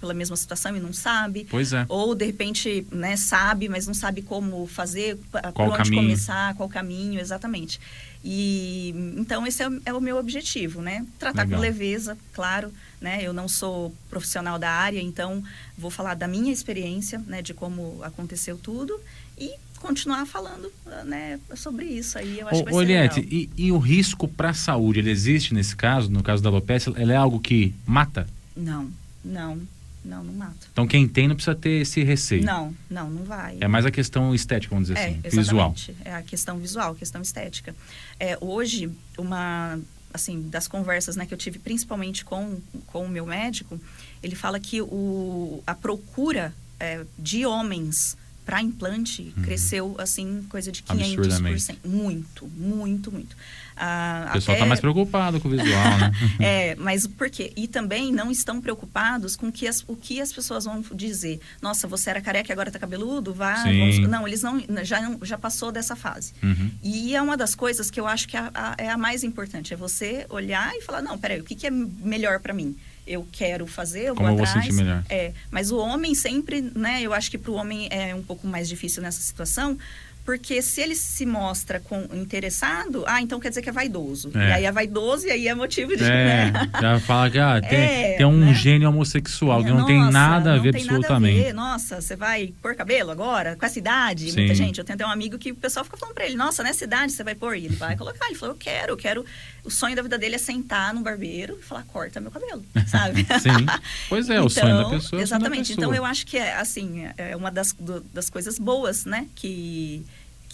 pela mesma situação e não sabe. Pois é. Ou de repente, né, sabe, mas não sabe como fazer, qual por onde caminho. começar, qual caminho, exatamente. E então esse é, é o meu objetivo, né? Tratar Legal. com leveza, claro, né? Eu não sou profissional da área, então vou falar da minha experiência, né, de como aconteceu tudo e continuar falando né, sobre isso aí. Eu acho que vai e, e, o risco para a saúde, ele existe nesse caso, no caso da alopecia, ele é algo que mata? Não, não. Não, não mata. Então quem tem não precisa ter esse receio. Não, não, não vai. É mais a questão estética, vamos dizer é, assim, exatamente. visual. É a questão visual, a questão estética. É, hoje, uma assim, das conversas né, que eu tive principalmente com, com o meu médico, ele fala que o, a procura é, de homens para implante uhum. cresceu assim coisa de 500%. Muito, muito, muito. Ah, o pessoal está mais preocupado com o visual, né? é, mas por quê? E também não estão preocupados com que as, o que as pessoas vão dizer. Nossa, você era careca e agora está cabeludo? Vá, vamos... Não, eles não já, já passou dessa fase. Uhum. E é uma das coisas que eu acho que é a, é a mais importante. É você olhar e falar, não, peraí, o que, que é melhor para mim? Eu quero fazer, eu Como vou eu atrás. Vou sentir melhor. É, mas o homem sempre, né? Eu acho que para o homem é um pouco mais difícil nessa situação, porque se ele se mostra com, interessado, ah, então quer dizer que é vaidoso. É. E aí é vaidoso e aí é motivo de. É, né? já fala que ah, tem, é, tem um né? gênio homossexual que não Nossa, tem nada a ver absolutamente. A ver. Nossa, você vai pôr cabelo agora? Com essa idade? Sim. Muita gente. Eu tenho até um amigo que o pessoal fica falando pra ele, nossa, nessa idade você vai pôr? E ele vai colocar. Ele falou, eu quero, eu quero. O sonho da vida dele é sentar num barbeiro e falar, corta meu cabelo, sabe? Sim. Pois é, então, o sonho da pessoa. É exatamente. É então eu acho que é assim, é uma das, do, das coisas boas, né? Que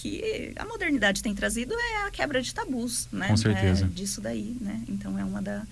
que a modernidade tem trazido é a quebra de tabus, né? Com certeza. É disso daí, né? Então é uma da,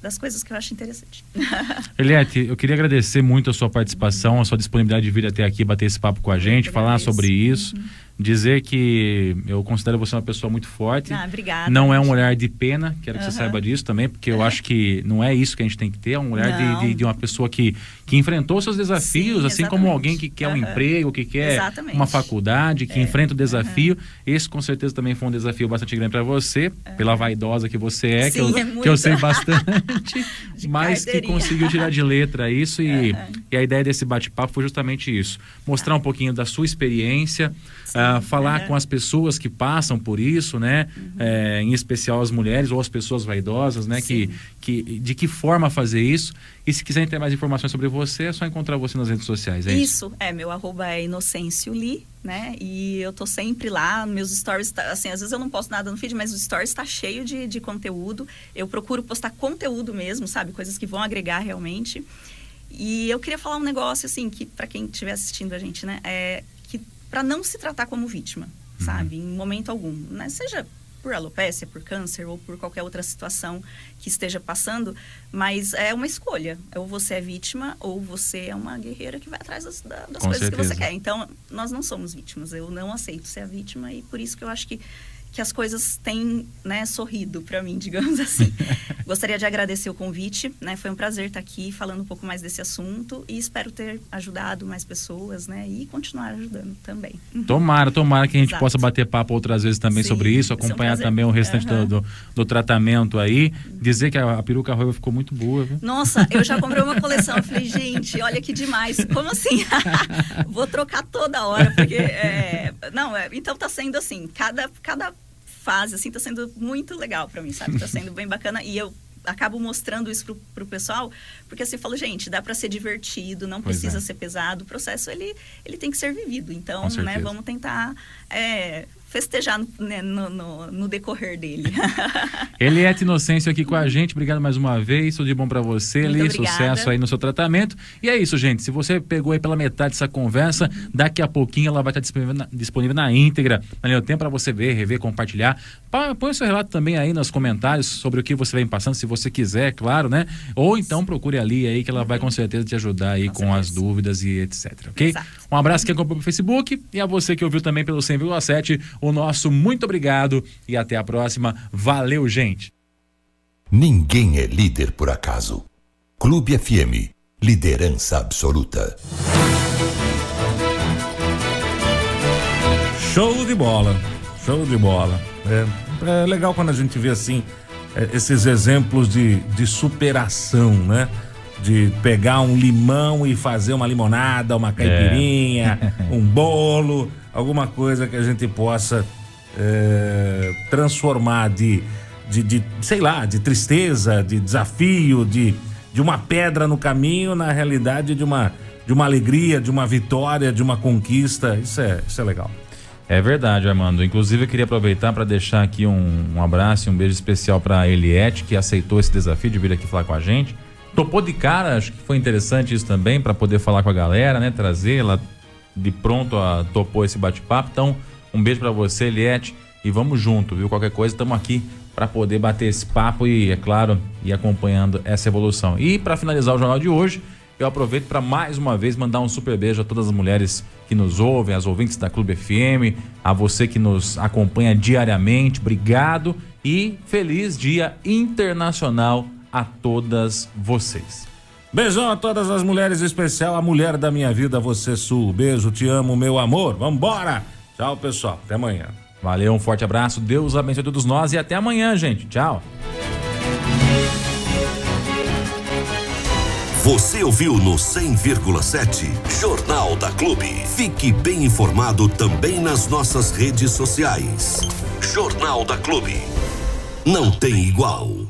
das coisas que eu acho interessante. Eliette, eu queria agradecer muito a sua participação, a sua disponibilidade de vir até aqui bater esse papo com a gente, falar sobre isso. Uhum dizer que eu considero você uma pessoa muito forte. Ah, obrigada. Não é um olhar de pena, quero que uhum. você saiba disso também, porque eu é. acho que não é isso que a gente tem que ter, é um olhar de, de, de, uma pessoa que, que enfrentou seus desafios, Sim, assim como alguém que quer uhum. um emprego, que quer exatamente. uma faculdade, que é. enfrenta o desafio. Uhum. Esse com certeza também foi um desafio bastante grande para você, pela vaidosa que você é, Sim, que, eu, é que eu sei bastante, mas que conseguiu tirar de letra isso e, e a ideia desse bate-papo foi justamente isso, mostrar um pouquinho da sua experiência. Falar é. com as pessoas que passam por isso, né? Uhum. É, em especial as mulheres ou as pessoas vaidosas, né? Que, que, de que forma fazer isso. E se quiserem ter mais informações sobre você, é só encontrar você nas redes sociais, é isso? Isso, é, meu arroba é Inocêncio Li, né? E eu tô sempre lá, meus stories, tá, assim, às vezes eu não posto nada no feed, mas o stories está cheio de, de conteúdo. Eu procuro postar conteúdo mesmo, sabe? Coisas que vão agregar realmente. E eu queria falar um negócio, assim, que para quem estiver assistindo a gente, né? É para não se tratar como vítima, uhum. sabe? Em momento algum, né? Seja por alopecia, por câncer ou por qualquer outra situação que esteja passando, mas é uma escolha. Ou você é vítima ou você é uma guerreira que vai atrás das, das coisas certeza. que você quer. Então, nós não somos vítimas. Eu não aceito ser a vítima e por isso que eu acho que que as coisas têm né, sorrido para mim, digamos assim. Gostaria de agradecer o convite, né? Foi um prazer estar aqui falando um pouco mais desse assunto e espero ter ajudado mais pessoas, né? E continuar ajudando também. Tomara, tomara que a gente Exato. possa bater papo outras vezes também Sim, sobre isso, acompanhar é um também o restante uhum. do, do, tratamento aí. Dizer que a, a peruca ruiva ficou muito boa, viu? Nossa, eu já comprei uma coleção. Eu falei, gente, olha que demais. Como assim? Vou trocar toda hora, porque. É... Não, é... então tá sendo assim, cada, cada fase, assim, tá sendo muito legal para mim, sabe? Tá sendo bem bacana. E eu acabo mostrando isso pro, pro pessoal, porque assim, eu falo, gente, dá para ser divertido, não pois precisa é. ser pesado. O processo, ele, ele tem que ser vivido. Então, né, vamos tentar é, festejar né, no, no, no, decorrer dele. Eliette Inocêncio aqui com a gente, obrigado mais uma vez, tudo de bom para você, Eli, sucesso aí no seu tratamento. E é isso, gente, se você pegou aí pela metade dessa conversa, daqui a pouquinho ela vai estar disponível na, disponível na íntegra, na tempo para você ver, rever, compartilhar. Põe o seu relato também aí nos comentários sobre o que você vem passando, se você quiser, claro, né? Ou então procure ali aí que ela vai com certeza te ajudar aí com, com as dúvidas e etc, ok? Exato. Um abraço que acompanhou pelo Facebook e a você que ouviu também pelo 100,7 o nosso muito obrigado e até a próxima. Valeu, gente. Ninguém é líder por acaso. Clube FM, liderança absoluta. Show de bola, show de bola. É, é legal quando a gente vê assim é, esses exemplos de, de superação, né? De pegar um limão e fazer uma limonada, uma caipirinha, é. um bolo, alguma coisa que a gente possa é, transformar de, de, de, sei lá, de tristeza, de desafio, de, de uma pedra no caminho, na realidade de uma, de uma alegria, de uma vitória, de uma conquista. Isso é, isso é legal. É verdade, Armando. Inclusive, eu queria aproveitar para deixar aqui um, um abraço e um beijo especial para Eliette, que aceitou esse desafio de vir aqui falar com a gente. Topou de cara, acho que foi interessante isso também, para poder falar com a galera, né? Trazer, ela de pronto a, topou esse bate-papo. Então, um beijo para você, Eliette, e vamos junto, viu? Qualquer coisa, estamos aqui para poder bater esse papo e, é claro, ir acompanhando essa evolução. E para finalizar o jornal de hoje, eu aproveito para mais uma vez mandar um super beijo a todas as mulheres que nos ouvem, as ouvintes da Clube FM, a você que nos acompanha diariamente, obrigado e feliz Dia Internacional a todas vocês. Beijão a todas as mulheres, em especial a mulher da minha vida, você Sul. Beijo, te amo, meu amor. Vambora! Tchau, pessoal. Até amanhã. Valeu, um forte abraço. Deus abençoe todos nós e até amanhã, gente. Tchau. Você ouviu no 100,7 Jornal da Clube. Fique bem informado também nas nossas redes sociais. Jornal da Clube. Não tem igual.